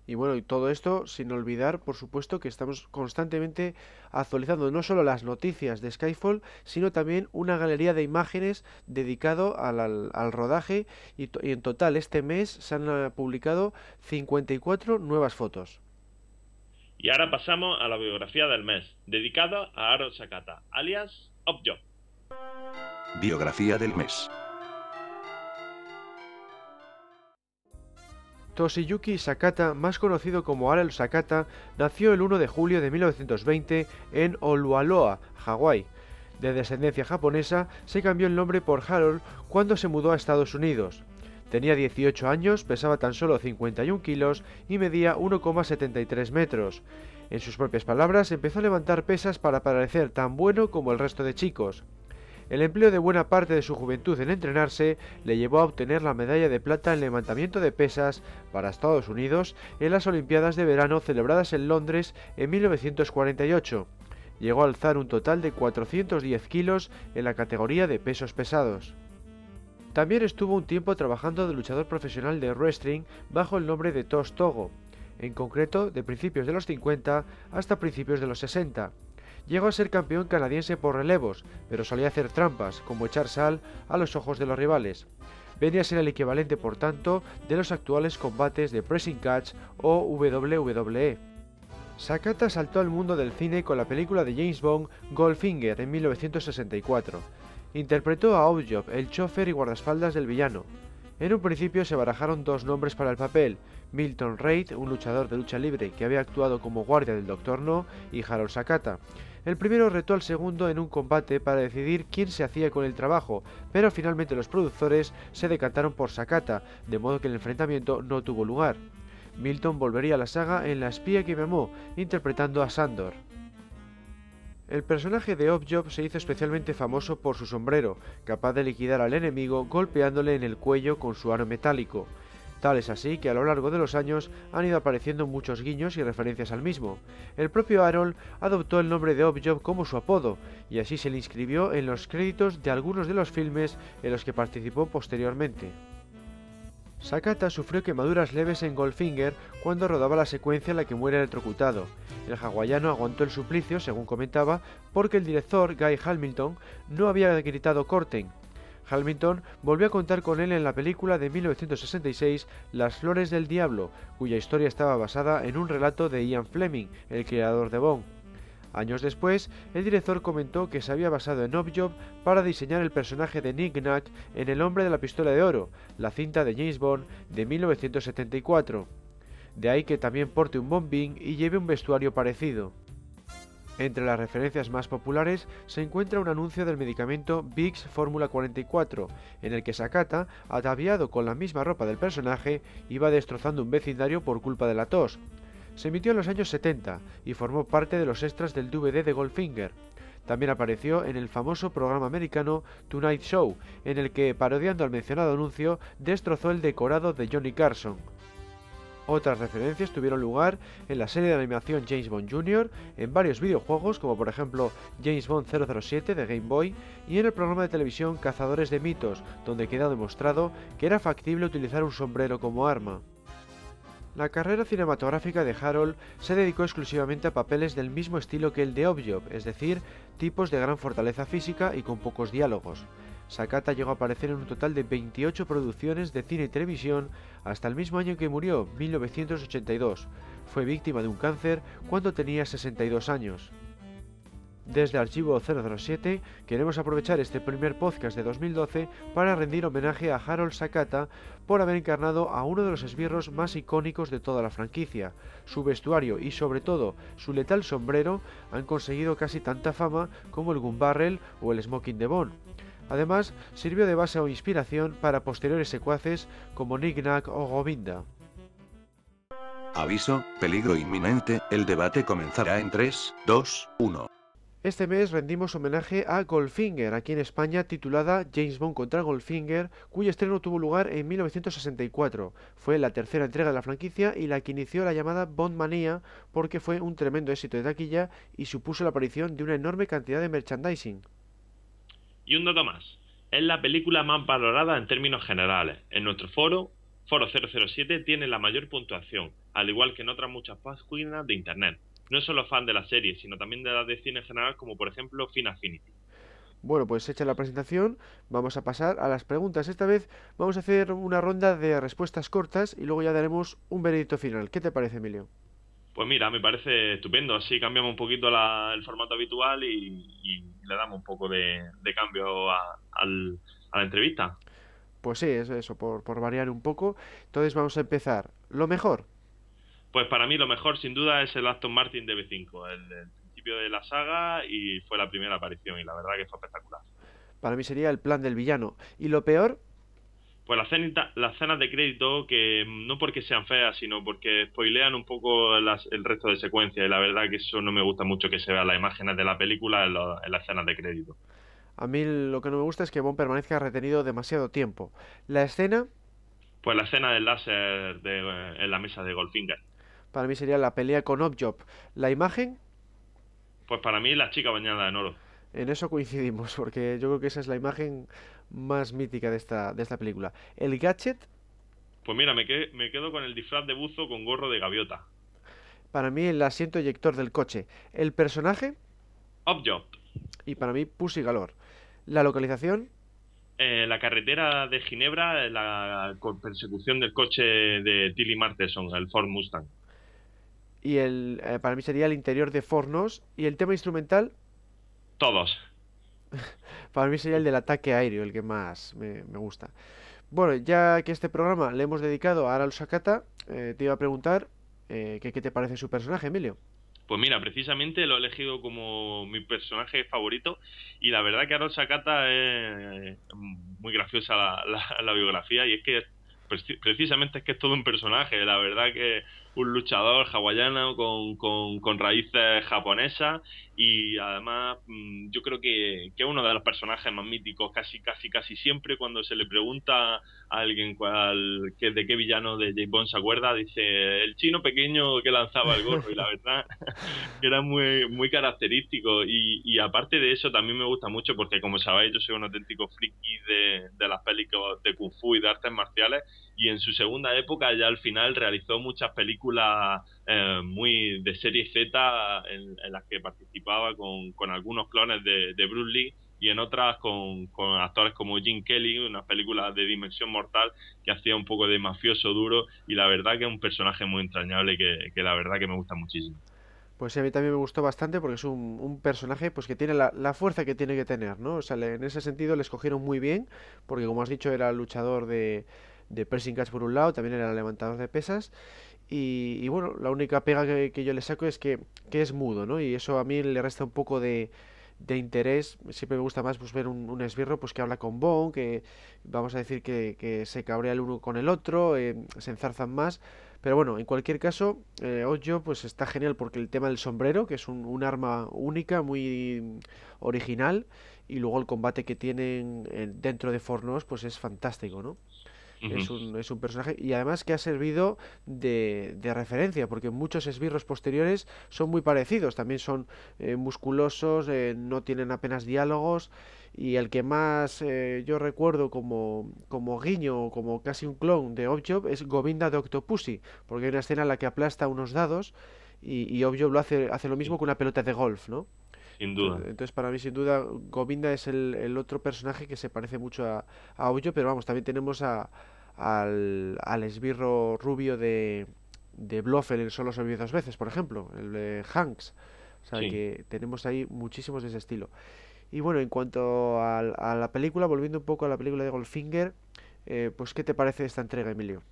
Y bueno, y todo esto sin olvidar, por supuesto, que estamos constantemente actualizando no solo las noticias de Skyfall, sino también una galería de imágenes dedicado al, al, rodaje y, y, en total este mes se han uh, publicado 54 nuevas fotos. Y ahora pasamos a la biografía del mes, dedicada a Aaron Sakata, alias Opjob. Biografía del mes. Toshiyuki Sakata, más conocido como Harold Sakata, nació el 1 de julio de 1920 en Olualoa, Hawái. De descendencia japonesa, se cambió el nombre por Harold cuando se mudó a Estados Unidos. Tenía 18 años, pesaba tan solo 51 kilos y medía 1,73 metros. En sus propias palabras, empezó a levantar pesas para parecer tan bueno como el resto de chicos. El empleo de buena parte de su juventud en entrenarse le llevó a obtener la medalla de plata en levantamiento de pesas para Estados Unidos en las Olimpiadas de Verano celebradas en Londres en 1948. Llegó a alzar un total de 410 kilos en la categoría de pesos pesados. También estuvo un tiempo trabajando de luchador profesional de wrestling bajo el nombre de Tos Togo, en concreto de principios de los 50 hasta principios de los 60. Llegó a ser campeón canadiense por relevos, pero solía hacer trampas, como echar sal a los ojos de los rivales. Venía a ser el equivalente, por tanto, de los actuales combates de Pressing Catch o WWE. Sakata saltó al mundo del cine con la película de James Bond Goldfinger en 1964. Interpretó a Oddjob, el chofer y guardaespaldas del villano. En un principio se barajaron dos nombres para el papel, Milton Reid, un luchador de lucha libre que había actuado como guardia del Dr. No, y Harold Sakata. El primero retó al segundo en un combate para decidir quién se hacía con el trabajo, pero finalmente los productores se decantaron por Sakata, de modo que el enfrentamiento no tuvo lugar. Milton volvería a la saga en La espía que me amó, interpretando a Sandor. El personaje de Oddjob se hizo especialmente famoso por su sombrero, capaz de liquidar al enemigo golpeándole en el cuello con su aro metálico. Tal es así que a lo largo de los años han ido apareciendo muchos guiños y referencias al mismo. El propio Harold adoptó el nombre de Objob como su apodo, y así se le inscribió en los créditos de algunos de los filmes en los que participó posteriormente. Sakata sufrió quemaduras leves en Goldfinger cuando rodaba la secuencia en la que muere electrocutado. El hawaiano aguantó el suplicio, según comentaba, porque el director Guy Hamilton no había gritado corten, Hamilton volvió a contar con él en la película de 1966 Las Flores del Diablo, cuya historia estaba basada en un relato de Ian Fleming, el creador de Bond. Años después, el director comentó que se había basado en Objob para diseñar el personaje de Nick Nack en El hombre de la pistola de oro, la cinta de James Bond de 1974. de ahí que también porte un bombín y lleve un vestuario parecido. Entre las referencias más populares se encuentra un anuncio del medicamento Vicks Fórmula 44, en el que Sakata, ataviado con la misma ropa del personaje, iba destrozando un vecindario por culpa de la tos. Se emitió en los años 70 y formó parte de los extras del DVD de Goldfinger. También apareció en el famoso programa americano Tonight Show, en el que, parodiando al mencionado anuncio, destrozó el decorado de Johnny Carson. Otras referencias tuvieron lugar en la serie de animación James Bond Jr., en varios videojuegos como por ejemplo James Bond 007 de Game Boy y en el programa de televisión Cazadores de Mitos, donde quedó demostrado que era factible utilizar un sombrero como arma. La carrera cinematográfica de Harold se dedicó exclusivamente a papeles del mismo estilo que el de Objob, es decir, tipos de gran fortaleza física y con pocos diálogos. Sakata llegó a aparecer en un total de 28 producciones de cine y televisión hasta el mismo año que murió, 1982. Fue víctima de un cáncer cuando tenía 62 años. Desde Archivo 007 queremos aprovechar este primer podcast de 2012 para rendir homenaje a Harold Sakata por haber encarnado a uno de los esbirros más icónicos de toda la franquicia. Su vestuario y sobre todo su letal sombrero han conseguido casi tanta fama como el Gun Barrel o el Smoking de Bond. Además, sirvió de base o inspiración para posteriores secuaces como Nick Nack o Govinda. Aviso, peligro inminente, el debate comenzará en 3, 2, 1. Este mes rendimos homenaje a Goldfinger, aquí en España titulada James Bond contra Goldfinger, cuyo estreno tuvo lugar en 1964. Fue la tercera entrega de la franquicia y la que inició la llamada Bond Manía porque fue un tremendo éxito de taquilla y supuso la aparición de una enorme cantidad de merchandising. Y un dato más. Es la película más valorada en términos generales. En nuestro foro, Foro 007 tiene la mayor puntuación, al igual que en otras muchas páginas de Internet. No es solo fan de la serie, sino también de las de cine en general, como por ejemplo Fin Affinity. Bueno, pues hecha la presentación, vamos a pasar a las preguntas. Esta vez vamos a hacer una ronda de respuestas cortas y luego ya daremos un veredicto final. ¿Qué te parece, Emilio? Pues mira, me parece estupendo. Así cambiamos un poquito el formato habitual y, le damos un poco de, cambio a, la entrevista. Pues sí, es eso, por, variar un poco. Entonces vamos a empezar. Lo mejor. Pues para mí lo mejor sin duda es el Aston Martin DB5, el, el principio de la saga y fue la primera aparición y la verdad que fue espectacular. Para mí sería el plan del villano. ¿Y lo peor? Pues las, las escenas de crédito que no porque sean feas, sino porque spoilean un poco el resto de secuencias y la verdad que eso no me gusta mucho que se vean las imágenes de la película en, las escenas de crédito. A mí lo que no me gusta es que Bond permanezca retenido demasiado tiempo. ¿La escena? Pues la escena del láser en la mesa de Goldfinger. Para mí sería la pelea con Objob. ¿La imagen? Pues para mí la chica bañada en oro. En eso coincidimos, porque yo creo que esa es la imagen más mítica de esta, de esta película. ¿El gadget? Pues mira, me, me quedo con el disfraz de buzo con gorro de gaviota. Para mí, el asiento eyector del coche. ¿El personaje? Objob. Y para mí, Pussy Galore. ¿La localización? Eh, la carretera de Ginebra, la persecución del coche de Tilly Martenson, el Ford Mustang. Y el, eh, para mí sería el interior de Fornos. ¿Y el tema instrumental? Todos. Para mí sería el del ataque aéreo el que más me, gusta. Bueno, ya que este programa le hemos dedicado a Aral Sakata, eh, te iba a preguntar eh, ¿qué, te parece su personaje, Emilio. Pues mira, precisamente lo he elegido como mi personaje favorito y la verdad que Aral Sakata es muy graciosa la biografía y es que precisamente es que es todo un personaje. La verdad que un luchador hawaiano con, con, raíces japonesas y además mm, yo creo que, que, es uno de los personajes más míticos casi casi casi siempre cuando se le pregunta a alguien cuál que de qué villano de James Bond se acuerda dice el chino pequeño que lanzaba el gorro y la verdad que era muy muy característico. Y, y aparte de eso también me gusta mucho porque como sabéis yo soy un auténtico friki de, de las películas de kung fu y de artes marciales y en su segunda época ya al final realizó muchas películas eh, muy de serie Z en, las que participaba con, algunos clones de, de, Bruce Lee y en otras con, actores como Jim Kelly, una película de dimensión mortal que hacía un poco de mafioso duro y la verdad que es un personaje muy entrañable que, la verdad que me gusta muchísimo. Pues a mí también me gustó bastante porque es un, un personaje pues que tiene la, la, fuerza que tiene que tener, ¿no? O sea, en ese sentido le escogieron muy bien porque como has dicho era luchador de, de pressing catch por un lado, también era levantador de pesas. Y, bueno, la única pega que, yo le saco es que, es mudo, ¿no? Y eso a mí le resta un poco de, de interés. Siempre me gusta más pues, ver un, esbirro pues, que habla con Bon, que vamos a decir que, que se cabrea el uno con el otro, eh, se enzarzan más. Pero bueno, en cualquier caso, eh, Ojo pues está genial porque el tema del sombrero, que es un, un arma única, muy original, y luego el combate que tienen eh, dentro de Fornos, pues es fantástico, ¿no? Es, un, es un personaje y además que ha servido de, de, referencia, porque muchos esbirros posteriores son muy parecidos, también son eh, musculosos, eh, no tienen apenas diálogos y el que más eh, yo recuerdo como, como guiño o como casi un clon de Objob es Govinda de Octopussy, porque hay una escena en la que aplasta unos dados y, y Objob lo hace, hace lo mismo con una pelota de golf, ¿no? Sin duda. Entonces, para mí, sin duda, Govinda es el, el otro personaje que se parece mucho a, a Oyo, pero vamos, también tenemos a, al, al esbirro rubio de, de Blofeld en Solo se dos veces, por ejemplo, el de Hanks. O sea que tenemos ahí muchísimos de ese estilo. Y bueno, en cuanto a, a la película, volviendo un poco a la película de Goldfinger, eh, pues ¿qué te parece esta entrega, Emilio?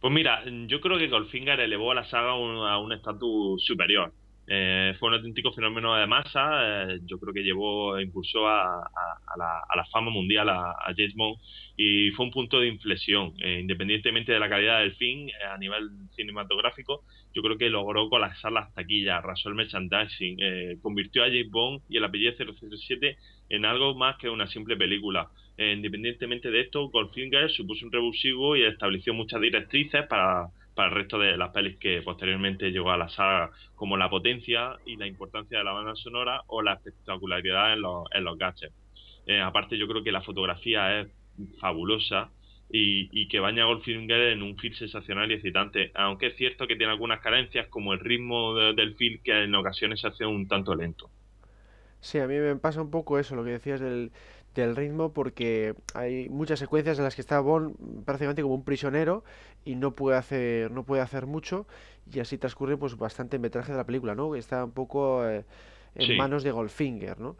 Pues mira, yo creo que Goldfinger elevó a la saga a un estatus superior. Eh, fue un auténtico fenómeno de masa, eh, yo creo que llevó, impulsó a, a, la, a la, fama mundial a, a, James Bond y fue un punto de inflexión, eh, independientemente de la calidad del film eh, a nivel cinematográfico, yo creo que logró colapsar las taquillas, arrasó el merchandising, eh, convirtió a James Bond y el apellido 007 en algo más que una simple película. independientemente de esto, Goldfinger supuso un revulsivo y estableció muchas directrices para para el resto de las pelis que posteriormente llegó a la saga, como la potencia y la importancia de la banda sonora o la espectacularidad en los, en los gadgets. Eh, aparte, yo creo que la fotografía es fabulosa y, y que baña a Goldfinger en un film sensacional y excitante, aunque es cierto que tiene algunas carencias, como el ritmo del film que en ocasiones se hace un tanto lento. Sí, a mí me pasa un poco eso, lo que decías del, del ritmo porque hay muchas secuencias en las que está Bond prácticamente como un prisionero y no puede hacer no puede hacer mucho y así transcurre pues bastante el metraje de la película no está un poco eh, en manos de Goldfinger no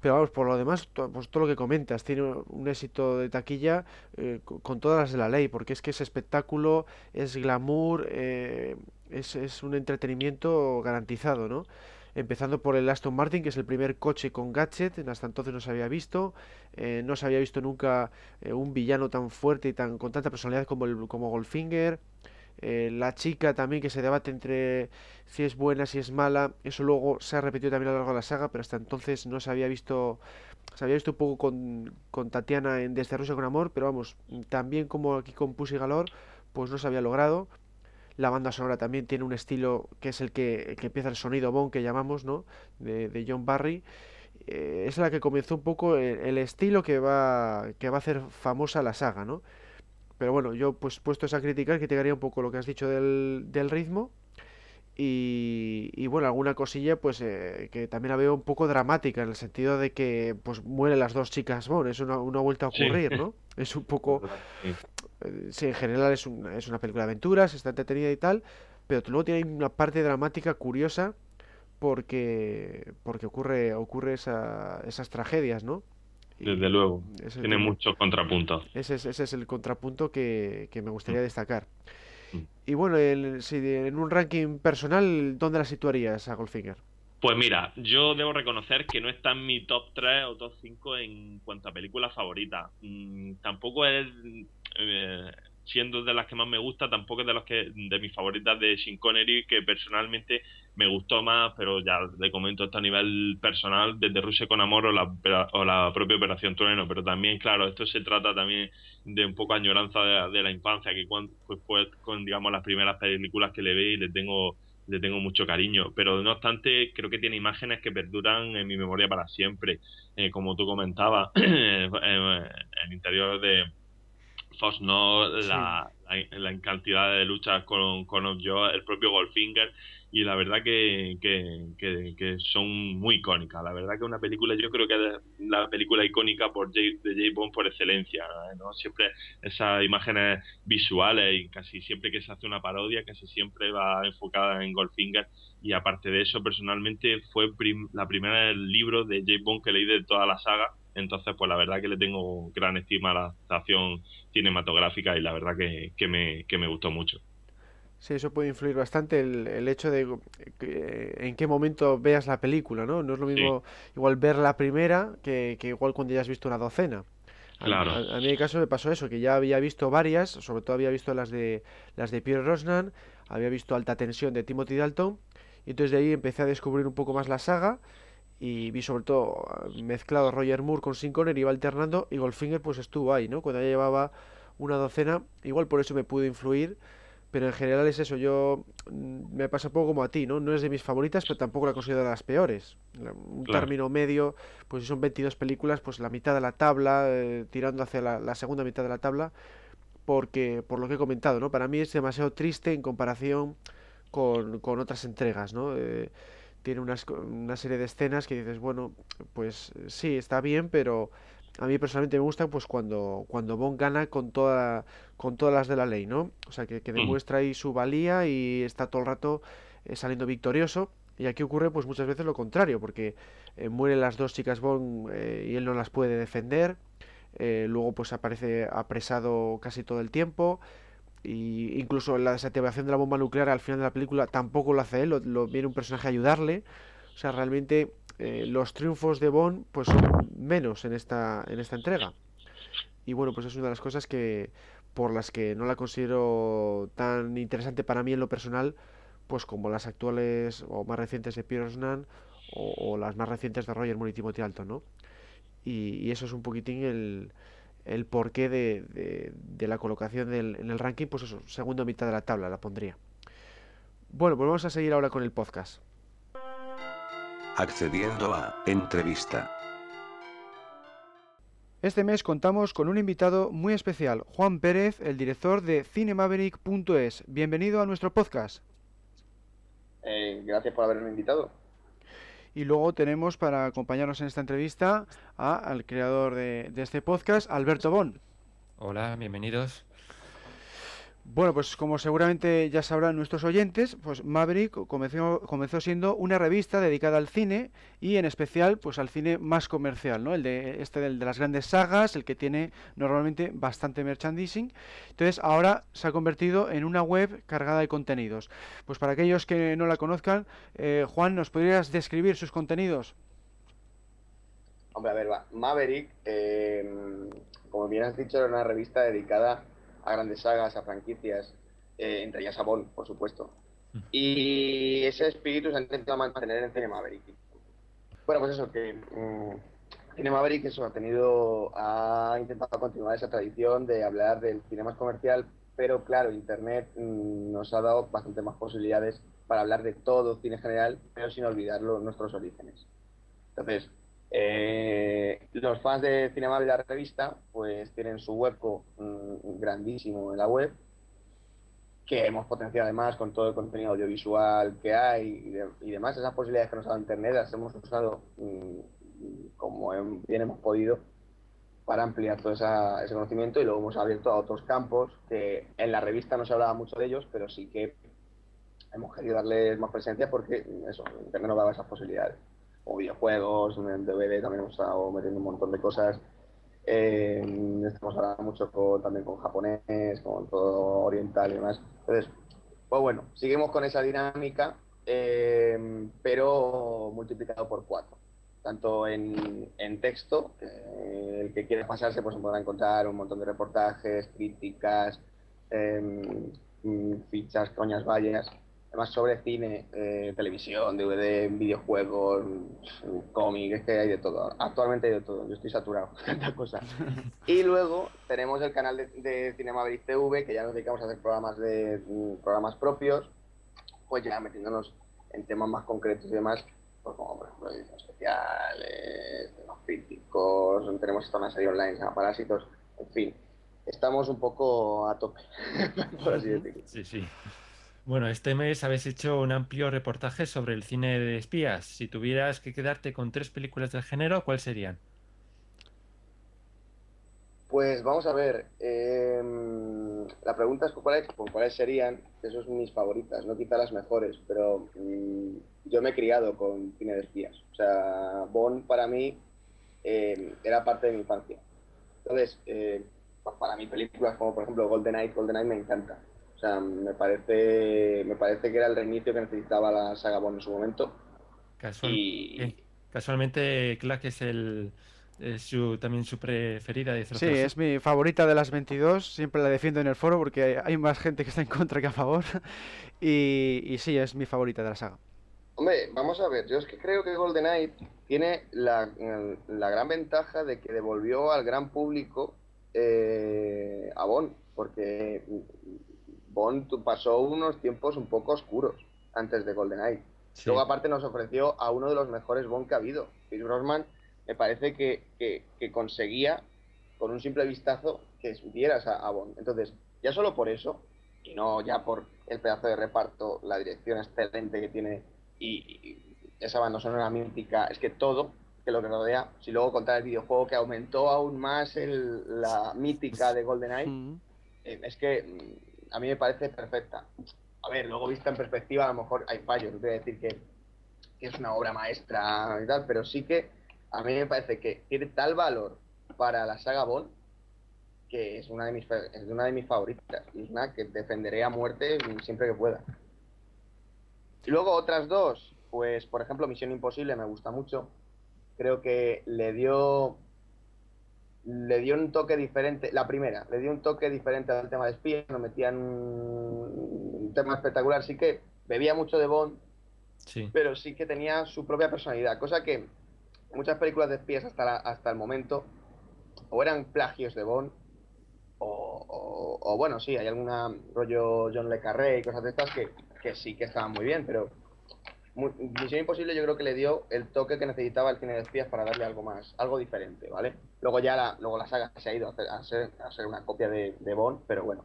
pero vamos por lo demás pues todo lo que comentas tiene un éxito de taquilla eh, con todas las de la ley porque es que es espectáculo es glamour eh, es, es un entretenimiento garantizado no empezando por el Aston Martin, que es el primer coche con gadget, hasta entonces no se había visto, eh, no se había visto nunca eh, un villano tan fuerte y tan con tanta personalidad como, el, como Goldfinger, eh, la chica también que se debate entre si es buena, si es mala, eso luego se ha repetido también a lo largo de la saga, pero hasta entonces no se había visto, se había visto un poco con, con Tatiana en Desde Rusia con Amor, pero vamos, también como aquí con Pussy Galore, pues no se había logrado. La banda sonora también tiene un estilo que es el que, empieza el sonido Bond que llamamos, ¿no? De, John Barry. Eh, es la que comenzó un poco el, estilo que va, que va a hacer famosa la saga, ¿no? Pero bueno, yo pues puesto a criticar, criticaría un poco lo que has dicho del, del ritmo. Y, y, bueno, alguna cosilla pues eh, que también la veo un poco dramática en el sentido de que pues mueren las dos chicas Bond, eso no, ha vuelto a ocurrir, ¿no? Es un poco... sí, en general es, es una película de aventuras, está entretenida y tal, pero luego tiene una parte dramática curiosa porque porque ocurre ocurre esa, esas tragedias, ¿no? Desde luego, tiene muchos contrapuntos. Ese es, ese es el contrapunto que, que me gustaría mm. destacar. Mm. Y bueno, si en un ranking personal, ¿dónde la situarías a Goldfinger? Pues mira, yo debo reconocer que no está en mi top 3 o top 5 en cuanto a películas favoritas. Mm, tampoco es eh, siendo de las que más me gusta, tampoco es de los que de mis favoritas de Sean Connery, que personalmente me gustó más, pero ya le comento esto a nivel personal, desde Rusia con Amor o la, o la propia Operación Trueno, pero también, claro, esto se trata también de un poco añoranza de, la infancia, que cuando, pues, con, digamos, las primeras películas que le ve y le tengo le tengo mucho cariño, pero no obstante creo que tiene imágenes que perduran en mi memoria para siempre, eh, como tú comentabas, el interior de, Fox no la, la, cantidad de luchas con, con el propio Goldfinger, y la verdad que, que, son muy icónicas. La verdad que una película, yo creo que es la película icónica por J, de J. Bond por excelencia. ¿no? Siempre esas imágenes visuales y casi siempre que se hace una parodia, casi siempre va enfocada en Goldfinger. Y aparte de eso, personalmente fue la primera libro de J. Bond que leí de toda la saga entonces, pues la verdad que le tengo gran estima a la adaptación cinematográfica y la verdad que, que, me, que me gustó mucho. Sí, eso puede influir bastante el, el hecho de que- en qué momento veas la película, ¿no? No es lo Sí, mismo igual ver la primera que, que igual cuando ya has visto una docena. A, claro. a- a mí en mi caso me pasó eso, que ya había visto varias, sobre todo había visto las de las de Pierre Brosnan, había visto Alta Tensión de Timothy Dalton, y entonces de ahí empecé a descubrir un poco más la saga y vi sobre todo mezclado Roger Moore con Sean Connery, iba alternando y Goldfinger pues estuvo ahí, ¿no? Cuando ya llevaba una docena, igual por eso me pudo influir, pero en general es eso, yo mm, me pasa un poco como a ti, ¿no? No es de mis favoritas, pero tampoco la considero de las peores. Un Claro. término medio, pues si son 22 películas, pues la mitad de la tabla, eh, tirando hacia la, la segunda mitad de la tabla, porque por lo que he comentado, ¿no? Para mí es demasiado triste en comparación con, con otras entregas, ¿no? Eh, tiene unas, una serie de escenas que dices, bueno, pues eh, sí, está bien, pero a mí personalmente me gusta pues cuando, cuando Bond gana con toda, con todas las de la ley, ¿no? O sea, que, que Mm, demuestra ahí su valía y está todo el rato eh, saliendo victorioso. Y aquí ocurre pues muchas veces lo contrario, porque eh, mueren las dos chicas Bond eh, y él no las puede defender. luego pues aparece apresado casi todo el tiempo. Y incluso la desactivación de la bomba nuclear al final de la película tampoco lo hace él, lo, viene un personaje a ayudarle. O sea, realmente eh, los triunfos de Bond pues son menos en esta, en esta entrega. Y bueno, pues es una de las cosas que por las que no la considero tan interesante para mí en lo personal, pues como las actuales o más recientes de Pierce Brosnan o, las más recientes de Roger Moore y Timothy Dalton, ¿no? Y, y eso es un poquitín el, el porqué de, de, de la colocación del, en el ranking, pues eso, segunda mitad de la tabla la pondría. Bueno, pues vamos a seguir ahora con el podcast. Accediendo a entrevista. Este mes contamos con un invitado muy especial, Juan Pérez, el director de Cinemaverick.es. Bienvenido a nuestro podcast. Eh, gracias por haberme invitado. Y luego tenemos para acompañarnos en esta entrevista al creador de, de este podcast, Alberto Bon. Hola, bienvenidos. Bueno, pues como seguramente ya sabrán nuestros oyentes, pues Maverick comenzó, siendo una revista dedicada al cine y en especial pues al cine más comercial, ¿no? El de este del de las grandes sagas, el que tiene normalmente bastante merchandising. Entonces ahora se ha convertido en una web cargada de contenidos. Pues para aquellos que no la conozcan, eh, Juan, ¿nos podrías describir sus contenidos? Hombre, a ver. Maverick, eh, como bien has dicho, era una revista dedicada a grandes sagas, a franquicias, eh, entre ellas a Bond, por supuesto. Mm. Y ese espíritu se ha intentado mantener en Cine Maverick. Bueno, pues eso, que mm, Cine Maverick eso, ha tenido, ha intentado continuar esa tradición de hablar del cine más comercial, pero claro, Internet mm, nos ha dado bastante más posibilidades para hablar de todo cine general, pero sin olvidar nuestros orígenes. Entonces, eh, los fans de Cinema de la revista pues tienen su hueco mm, grandísimo en la web que hemos potenciado además con todo el contenido audiovisual que hay y, de- y demás, esas posibilidades que nos ha dado Internet las hemos usado mm, como bien hemos podido para ampliar todo ese conocimiento y luego hemos abierto a otros campos que en la revista no se hablaba mucho de ellos, pero sí que hemos querido darles más presencia porque eso, Internet nos daba esas posibilidades o videojuegos, en DVD también hemos estado metiendo un montón de cosas. Eh, estamos hablando mucho también con japonés, con todo oriental y demás. Entonces, pues bueno, seguimos con esa dinámica, eh, pero multiplicado por cuatro. Tanto en, en texto, el que quiera pasarse pues podrá encontrar un montón de reportajes, críticas, eh, mm, fichas, coñas, vallas, además sobre cine, eh, televisión, DVD, videojuegos, mm, cómic, es que hay de todo. Actualmente hay de todo, yo estoy saturado de tanta cosa. Y luego tenemos el canal de, de Cinema Maverick TV, que ya nos dedicamos a hacer programas de mm, programas propios, pues ya metiéndonos en temas más concretos y demás, pues como por ejemplo edición especiales, temas críticos, tenemos esta una serie online, se llama Parásitos, en fin, estamos un poco a tope, por así decirlo. Sí, sí. Bueno, este mes habéis hecho un amplio reportaje sobre el cine de espías. Si tuvieras que quedarte con tres películas del género, ¿cuáles serían? Pues vamos a ver, eh, la pregunta es cuáles, cuáles serían, eso son mis favoritas, no quizá las mejores, pero mm, yo me he criado con cine de espías. O sea, Bond para mí eh, era parte de mi infancia. Entonces, eh, para mí películas como por ejemplo GoldenEye, GoldenEye me encanta. O sea, me parece, me parece que era el reinicio que necesitaba la saga Bond en su momento. Casual- Y eh, Casualmente, Clark es el es su, también su preferida de Sí, 007. es mi favorita de las 22, siempre la defiendo en el foro porque hay, hay más gente que está en contra que a favor. Y, y sí, es mi favorita de la saga. Hombre, vamos a ver, yo es que creo que GoldenEye tiene la, la gran ventaja de que devolvió al gran público eh, a Bond, porque Bond pasó unos tiempos un poco oscuros antes de GoldenEye. Sí. Luego aparte nos ofreció a uno de los mejores Bond que ha habido. Pierce Brosnan me parece que, que- que conseguía con un simple vistazo que vieras a, a Bond. Entonces, ya solo por eso, y no ya por el pedazo de reparto, la dirección excelente que tiene y, y esa banda sonora mítica, es que todo que lo que rodea, si luego contar el videojuego que aumentó aún más el- la mítica de GoldenEye, Mm. eh, es que mm, a mí me parece perfecta. A ver, luego vista en perspectiva, a lo mejor hay fallos. No te voy a decir que, es una obra maestra y tal, pero sí que a mí me parece que tiene tal valor para la saga Bond que es una de mis, es una de mis favoritas. Y es una que defenderé a muerte siempre que pueda. Y luego otras dos, pues por ejemplo Misión Imposible me gusta mucho. Creo que le dio le dio un toque diferente, la primera, le dio un toque diferente al tema de espías, nos metían un tema espectacular, sí que bebía mucho de Bond, Sí. pero sí que tenía su propia personalidad, cosa que muchas películas de espías hasta, la- hasta el momento o eran plagios de Bond, o, o- o, bueno, sí, hay alguna rollo John Le Carré y cosas de estas que, que sí que estaban muy bien, pero Misión Imposible yo creo que le dio el toque que necesitaba el cine de espías para darle algo más, algo diferente, ¿vale? Luego ya la, luego la saga se ha ido a, hacer- a ser, a ser una copia de, de Bond, pero bueno.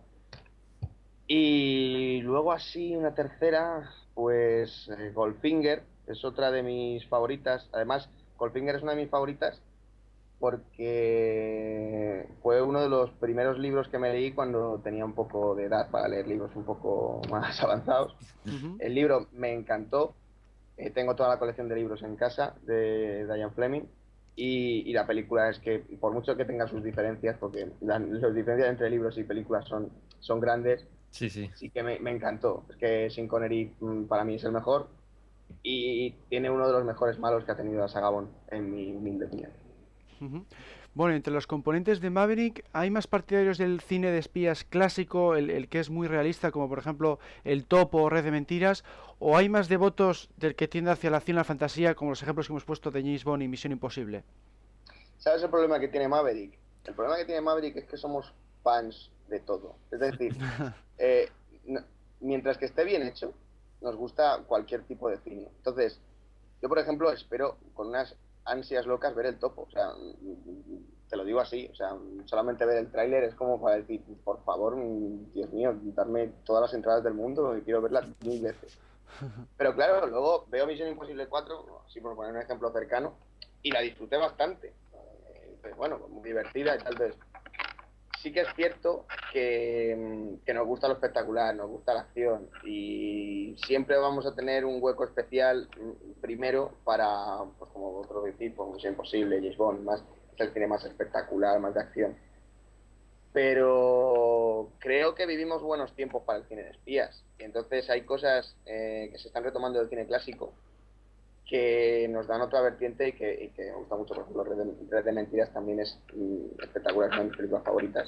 Y luego así una tercera, pues eh, Goldfinger, es otra de mis favoritas. Además, Goldfinger es una de mis favoritas porque fue uno de los primeros libros que me leí cuando tenía un poco de edad para leer libros un poco más avanzados. El libro me encantó. Eh, tengo toda la colección de libros en casa de Diane Fleming. Y, y la película es que, por mucho que tenga sus diferencias, porque la- las diferencias entre libros y películas son, son grandes, Sí, sí. sí que me, me encantó. Es que Sean Connery mm, para mí es el mejor. Y tiene uno de los mejores malos que ha tenido la saga Bond, en mi humilde opinión. Bueno, entre los componentes de Maverick, ¿hay más partidarios del cine de espías clásico, el, el que es muy realista, como por ejemplo El Topo o Red de Mentiras? ¿O hay más devotos del que tiende hacia la acción y la fantasía, como los ejemplos que hemos puesto de James Bond y Misión Imposible? ¿Sabes el problema que tiene Maverick? El problema que tiene Maverick es que somos fans de todo. Es decir, eh, no- mientras que esté bien hecho, nos gusta cualquier tipo de cine. Entonces, yo por ejemplo espero con unas ansias locas ver el topo. O sea, te lo digo así. O sea, solamente ver el tráiler es como para decir, por favor, Dios mío, darme todas las entradas del mundo y quiero verlas mil veces. Pero claro, luego veo Misión Imposible 4, así por poner un ejemplo cercano, y la disfruté bastante. Eh, pues bueno, muy divertida y tal vez. Sí que es cierto que, mm, que nos gusta lo espectacular, nos gusta la acción y siempre vamos a tener un hueco especial mm, primero para, pues como otro tipo, Misión Imposible, James Bond, más, es el cine más espectacular, más de acción. Pero creo que vivimos buenos tiempos para el cine de espías. Y entonces hay cosas eh, que se están retomando del cine clásico que nos dan otra vertiente y que, y que me gusta mucho. Por ejemplo, Red de, Red de Mentiras también es mm, espectacular, es una de mis películas favoritas.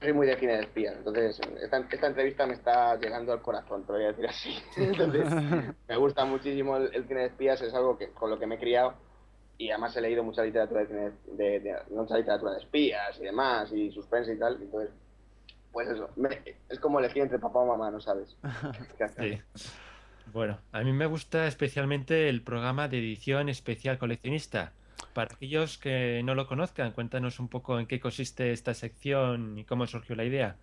Soy muy de cine de espías. Entonces, esta, esta entrevista me está llegando al corazón, te lo voy a decir así. Entonces, me gusta muchísimo el, el cine de espías, es algo que, con lo que me he criado y además he leído mucha literatura de, cine de, de- mucha literatura de espías y demás y suspense y tal entonces pues eso me- es como elegir entre papá o mamá no sabes ¿Qué hacer? Sí. Bueno, a mí me gusta especialmente el programa de edición especial coleccionista. Para aquellos que no lo conozcan, cuéntanos un poco en qué consiste esta sección y cómo surgió la idea.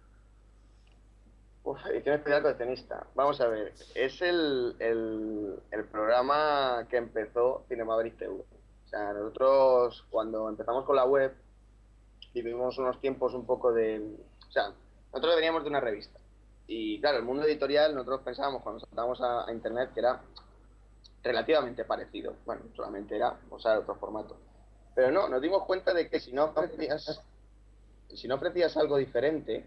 Uf, edición especial coleccionista vamos a ver es el, el, el programa que empezó Cinemaverick TV o sea nosotros cuando empezamos con la web vivimos unos tiempos un poco de o sea nosotros veníamos de una revista y claro el mundo editorial nosotros pensábamos cuando saltábamos a, a internet que era relativamente parecido. Bueno, solamente era usar otro formato. Pero no, nos dimos cuenta de que si no ofrecías, si no ofrecías algo diferente,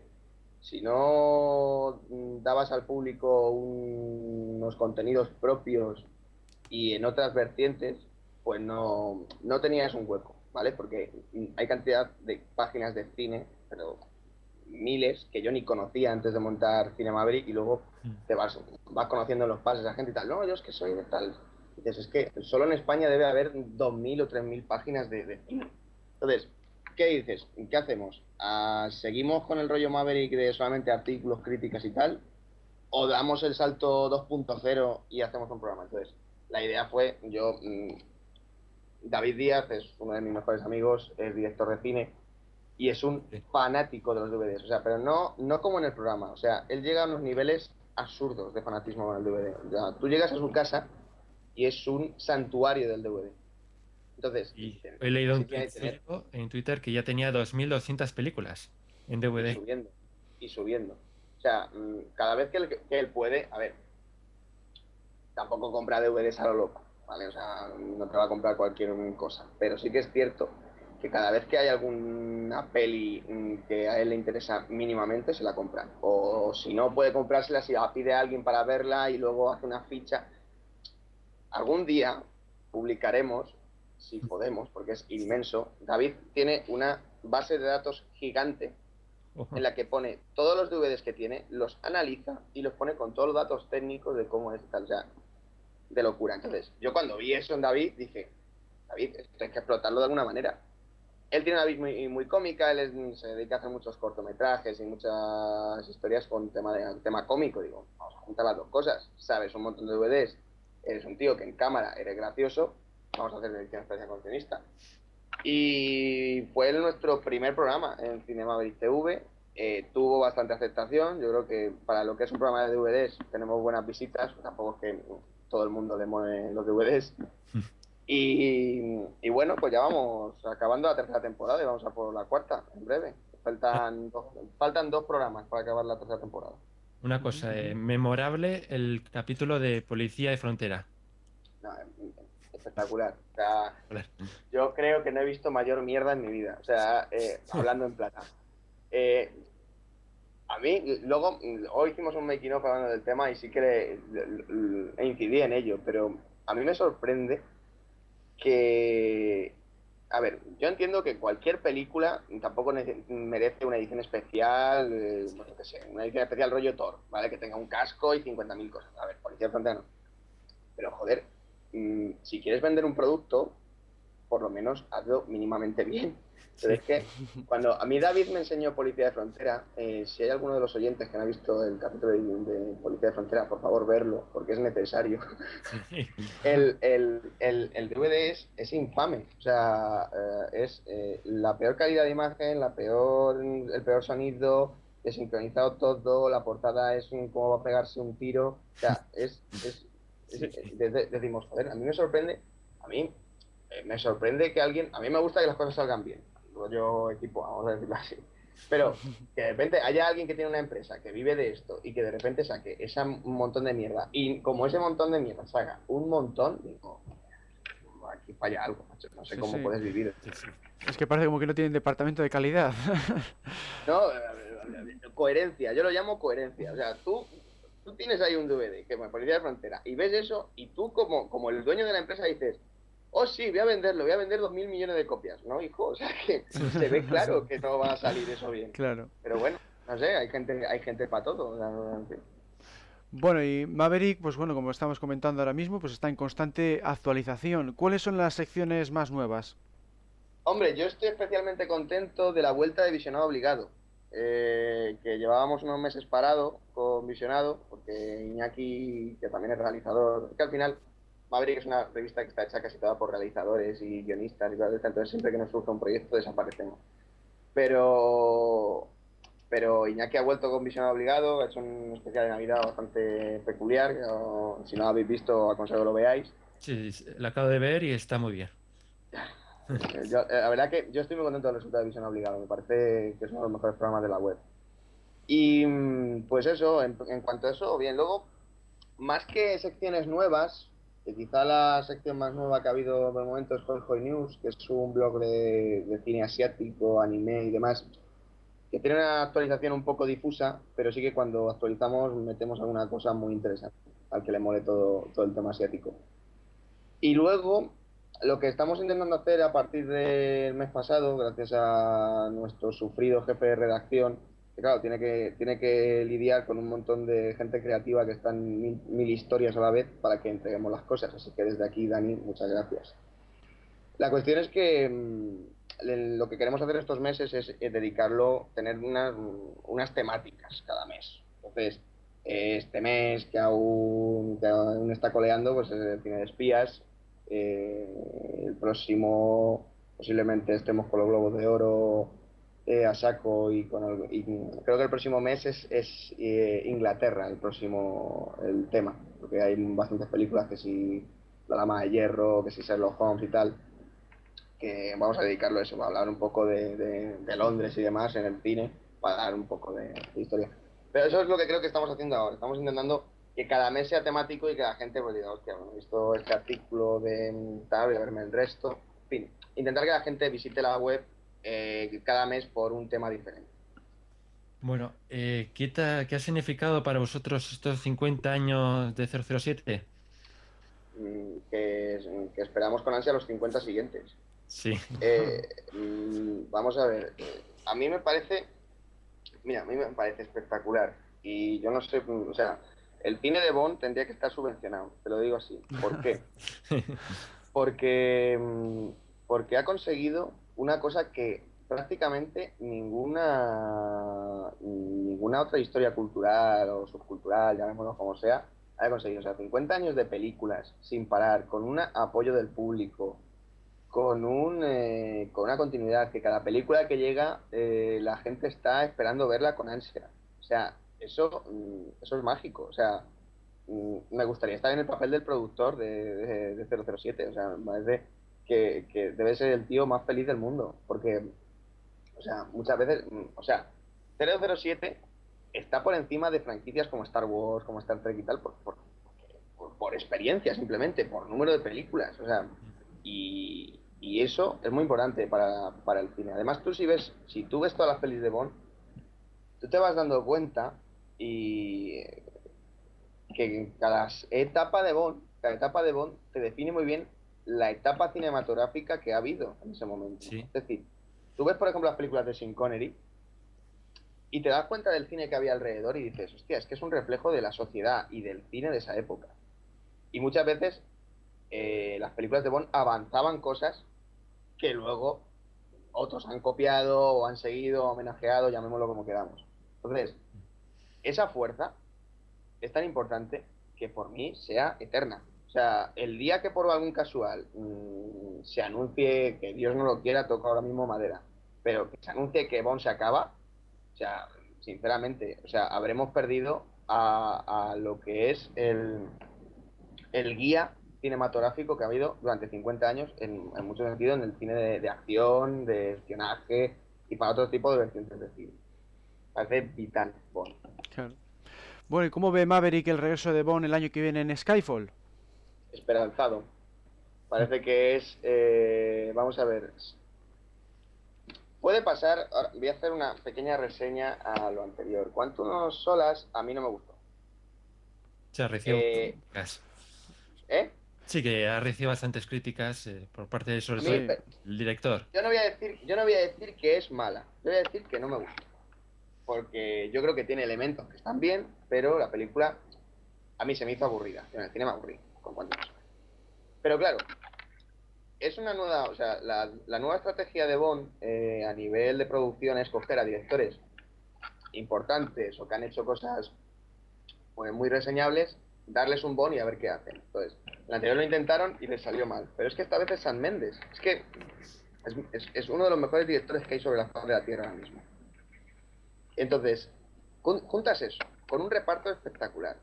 si no mm, dabas al público un- unos contenidos propios y en otras vertientes, pues no, no tenías un hueco, ¿vale? Porque hay cantidad de páginas de cine, pero miles que yo ni conocía antes de montar Cine Maverick y luego te vas, vas conociendo los pases a gente y tal. No, yo es que soy de tal. Y dices, es que solo en España debe haber 2.000 o 3.000 páginas de, de cine. Entonces, ¿qué dices? ¿Qué hacemos? Ah, ¿Seguimos con el rollo Maverick de solamente artículos, críticas y tal? ¿O damos el salto 2.0 y hacemos un programa? Entonces, la idea fue, yo, mm, David Díaz es uno de mis mejores amigos, es director de cine y es un Sí. fanático de los DVDs, o sea, pero no, no como en el programa, o sea, él llega a unos niveles absurdos de fanatismo con el DVD. O sea, tú llegas a su casa y es un santuario del DVD. Entonces, Y he leído en Twitter que ya tenía 2.200 películas en y DVD. subiendo y subiendo. O sea, mm, cada vez que él, que él puede, a ver, tampoco compra DVDs a lo loco, ¿vale? O sea, no te va a comprar cualquier cosa. Pero sí que es cierto que cada vez que hay alguna peli mm, que a él le interesa mínimamente, se la compra. O, si no puede comprársela, si la pide a alguien para verla y luego hace una ficha. Algún día publicaremos, si podemos, porque es inmenso. David tiene una base de datos gigante en la que pone todos los DVDs que tiene, los analiza y los pone con todos los datos técnicos de cómo es tal, o sea, de locura. Entonces, yo cuando vi eso en David dije, David, esto hay que explotarlo de alguna manera. Él tiene una vid muy, cómica, él se dedica a hacer muchos cortometrajes y muchas historias con tema, cómico. Digo, vamos a juntar las dos cosas. Sabes un montón de DVDs, eres un tío que en cámara eres gracioso, vamos a hacer edición especial contenista. Y fue nuestro primer programa en Cinema Maverick TV. eh, tuvo bastante aceptación. Yo creo que para lo que es un programa de DVDs tenemos buenas visitas. Tampoco es que todo el mundo le mole los DVDs. Y, y bueno, pues ya vamos acabando la tercera temporada y vamos a por la cuarta en breve. Faltan dos, faltan dos programas para acabar la tercera temporada. Una cosa, eh, memorable el capítulo de Policía de Frontera. No, espectacular. O sea, Joder. yo creo que no he visto mayor mierda en mi vida. O sea, eh, hablando en plata. Eh, a mí, luego, hoy hicimos un making of hablando del tema y sí que le, le- le- incidí en ello, pero a mí me sorprende que. A ver, yo entiendo que cualquier película tampoco merece una edición especial, eh, bueno, qué sé, una edición especial rollo Thor, ¿vale? Que tenga un casco y 50.000 cosas. A ver, Policía Frontera no. Pero joder, mm, si quieres vender un producto, por lo menos hazlo mínimamente bien. Pero es que cuando a mí David me enseñó Policía de Frontera, eh, si hay alguno de los oyentes que no ha visto el capítulo de, de Policía de Frontera, por favor verlo, porque es necesario. Sí. El, el, el, el DVD es, es infame, o sea, eh, es eh, la peor calidad de imagen, la peor, el peor sonido, desincronizado todo, la portada es un, como va a pegarse un tiro, o sea, es, es, es- Sí. de- de- decimos, joder, a mí me sorprende, a mí me sorprende que alguien, a mí me gusta que las cosas salgan bien, rollo equipo, vamos a decirlo así, pero que de repente haya alguien que tiene una empresa que vive de esto y que de repente saque ese montón de mierda y como ese montón de mierda saca un montón, digo, aquí falla algo, macho, no sé Sí, cómo sí. puedes vivir. Sí. Es que parece como que no tienen departamento de calidad. No, eh, coherencia, yo lo llamo coherencia. O sea, tú, tú tienes ahí un DVD que me Policía de Frontera y ves eso y tú como, como el dueño de la empresa dices, oh sí, voy a venderlo, voy a vender dos mil millones de copias, ¿no, hijo? O sea, que se ve claro que no va a salir eso bien. claro. Pero bueno, no sé, hay gente, hay gente para todo. o sea. Bueno, y Maverick, pues bueno, como estamos comentando ahora mismo, pues está en constante actualización. ¿Cuáles son las secciones más nuevas? Hombre, yo estoy especialmente contento de la vuelta de Visionado Obligado, eh, que llevábamos unos meses parado con Visionado, porque Iñaki, que también es realizador, que al final Maverick es una revista que está hecha casi toda por realizadores y guionistas y estas, entonces siempre que nos surge un proyecto desaparecemos. Pero pero Iñaki ha vuelto con Visionado Obligado, ha hecho un especial de Navidad bastante peculiar, si no lo habéis visto aconsejo que lo veáis. Sí, sí, lo acabo de ver y está muy bien. Yo- eh, la verdad que yo estoy muy contento del resultado de Visión Obligado, me parece que es uno de los mejores programas de la web. Y mm, pues eso, en, en cuanto a eso, bien, luego, más que secciones nuevas, que quizá la sección más nueva que ha habido de momento es Hoy News, que es un blog de, de cine asiático, anime y demás, que tiene una actualización un poco difusa, pero sí que cuando actualizamos metemos alguna cosa muy interesante, al que le mole todo, todo el tema asiático. Y luego, lo que estamos intentando hacer a partir del mes pasado, gracias a nuestro sufrido jefe de redacción, que claro, tiene que, tiene que lidiar con un montón de gente creativa que están mil, historias a la vez para que entreguemos las cosas. Así que desde aquí, Dani, muchas gracias. La cuestión es que mm, lo que queremos hacer estos meses es eh, dedicarlo, tener unas, unas temáticas cada mes. Entonces, eh, este mes que aún, que aún está coleando, pues es el cine de espías. Eh, el próximo posiblemente estemos con los globos de oro eh, a saco y con el- y creo que el próximo mes es, es, eh, Inglaterra el próximo el tema porque hay bastantes películas que si la dama de hierro que si Sherlock Holmes y tal que vamos a dedicarlo a eso a hablar un poco de, de- Londres y demás en el cine para dar un poco de, historia. Pero eso es lo que creo que estamos haciendo ahora estamos intentando que cada mes sea temático y que la gente pues diga hostia bueno, he visto este artículo de tal voy a verme el resto en fin intentar que la gente visite la web eh, cada mes por un tema diferente. Bueno, eh, ¿qué, ta- qué ha significado para vosotros estos 50 años de 007? Mm, Que, que esperamos con ansia los 50 siguientes. Sí. Eh, mm, vamos a ver, eh, a mí me parece, mira, a mí me parece espectacular. Y yo no sé, mm, o sea, el cine de Bond tendría que estar subvencionado, te lo digo así. ¿Por qué? Porque, mm, porque ha conseguido una cosa que prácticamente ninguna ninguna otra historia cultural o subcultural, llamémoslo como sea, ha conseguido. O sea, 50 años de películas sin parar, con un apoyo del público, con, un, eh, con una continuidad, que cada película que llega eh, la gente está esperando verla con ansia. O sea, eso, mm, eso es mágico. O sea, mm, me gustaría estar en el papel del productor de, de, de 007. O sea, me parece que, debe ser el tío más feliz del mundo. Porque, o sea, muchas veces, mm, o sea, 007 está por encima de franquicias como Star Wars, como Star Trek y tal, por, por, por, por experiencia simplemente, por número de películas. O sea, y, y eso es muy importante para, para, el cine. Además, tú si ves, si tú ves todas las pelis de Bond, tú te vas dando cuenta y que cada etapa de Bond, cada etapa de Bond te define muy bien la etapa cinematográfica que ha habido en ese momento. Sí. Es decir, tú ves, por ejemplo, las películas de Sean Connery y te das cuenta del cine que había alrededor y dices, hostia, es que es un reflejo de la sociedad y del cine de esa época. Y muchas veces eh, las películas de Bond avanzaban cosas que luego otros han copiado o han seguido, homenajeado, llamémoslo como queramos. Entonces, esa fuerza es tan importante que por mí sea eterna. O sea, el día que por algún casual mmm, se anuncie, que Dios no lo quiera, toca ahora mismo madera, pero que se anuncie que Bond se acaba, o sea, sinceramente, o sea, habremos perdido a, lo que es el, guía cinematográfico que ha habido durante 50 años en, en mucho sentido en el cine de, acción, de espionaje y para otro tipo de vertientes de cine. Parece vital Bond. Bueno, ¿y cómo ve Maverick el regreso de Bond el año que viene en Skyfall? Esperanzado. Parece que es, eh, vamos a ver, puede pasar, ahora voy a hacer una pequeña reseña a lo anterior. Quantum Solas a mí no me gustó. Se ha recibido eh, críticas. ¿Eh? Sí, que ha recibido bastantes críticas eh, por parte de sobre todo el, el director. Yo no voy a decir, yo no voy a decir que es mala, yo voy a decir que no me gusta. Porque yo creo que tiene elementos que están bien, pero la película a mí se me hizo aburrida. En el cine me aburrí Pero claro, es una nueva, o sea, la, la nueva estrategia de Bond eh, a nivel de producción es coger a directores importantes o que han hecho cosas pues, muy reseñables, darles un Bond y a ver qué hacen. Entonces, el anterior lo intentaron y les salió mal. Pero es que esta vez es San Méndez. Es que es uno de los mejores directores que hay sobre la faz de la Tierra ahora mismo. Entonces, juntas eso, con un reparto espectacular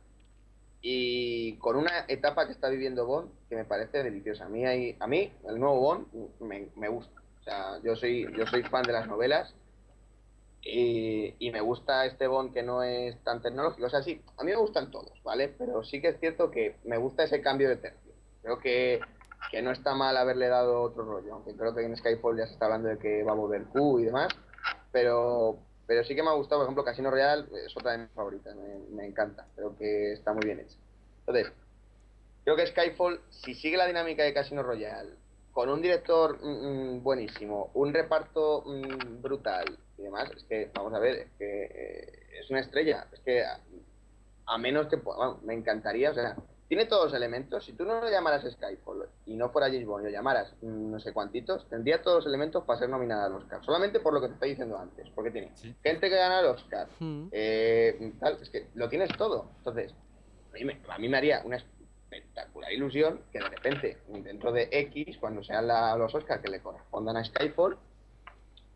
y con una etapa que está viviendo Bond que me parece deliciosa. A mí, hay, a mí el nuevo Bond me, me, gusta. O sea, yo soy, yo soy fan de las novelas y, y, me gusta este Bond que no es tan tecnológico. O sea, sí, a mí me gustan todos, ¿vale? Pero sí que es cierto que me gusta ese cambio de tercio. Creo que, que no está mal haberle dado otro rollo, aunque creo que en Skyfall ya se está hablando de que va a volver Q y demás. Pero Pero sí que me ha gustado, por ejemplo, Casino Royale es otra de mis favoritas, me, encanta, creo que está muy bien hecha. Entonces, creo que Skyfall, si sigue la dinámica de Casino Royale, con un director mm, mm, buenísimo, un reparto mm, brutal y demás, es que, vamos a ver, es que eh, es una estrella, es que a, a menos que, bueno, me encantaría, o sea, tiene todos los elementos. Si tú no lo llamaras Skyfall y no fuera James Bond y lo llamaras mm, no sé cuántitos, tendría todos los elementos para ser nominada al Oscar. Solamente por lo que te estoy diciendo antes. Porque tiene Sí. gente que gana el Oscar. Mm. eh, tal, es que lo tienes todo. Entonces, a mí, me, a mí me haría una espectacular ilusión que de repente, dentro de X, cuando sean la- los Oscars que le correspondan a Skyfall,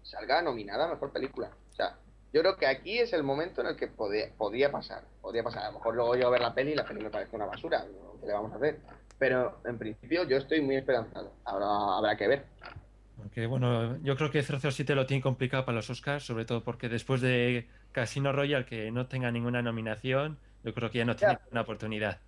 salga nominada a mejor película. O sea, yo creo que aquí es el momento en el que podía, podría pasar. Podría pasar. A lo mejor luego yo a ver la peli y la peli me parece una basura. ¿Qué le vamos a hacer? Pero en principio yo estoy muy esperanzado. Ahora habrá que ver. Aunque bueno, yo creo que 007 lo tiene complicado para los Oscars, sobre todo porque después de Casino Royale que no tenga ninguna nominación, yo creo que ya no tiene Ya. una oportunidad.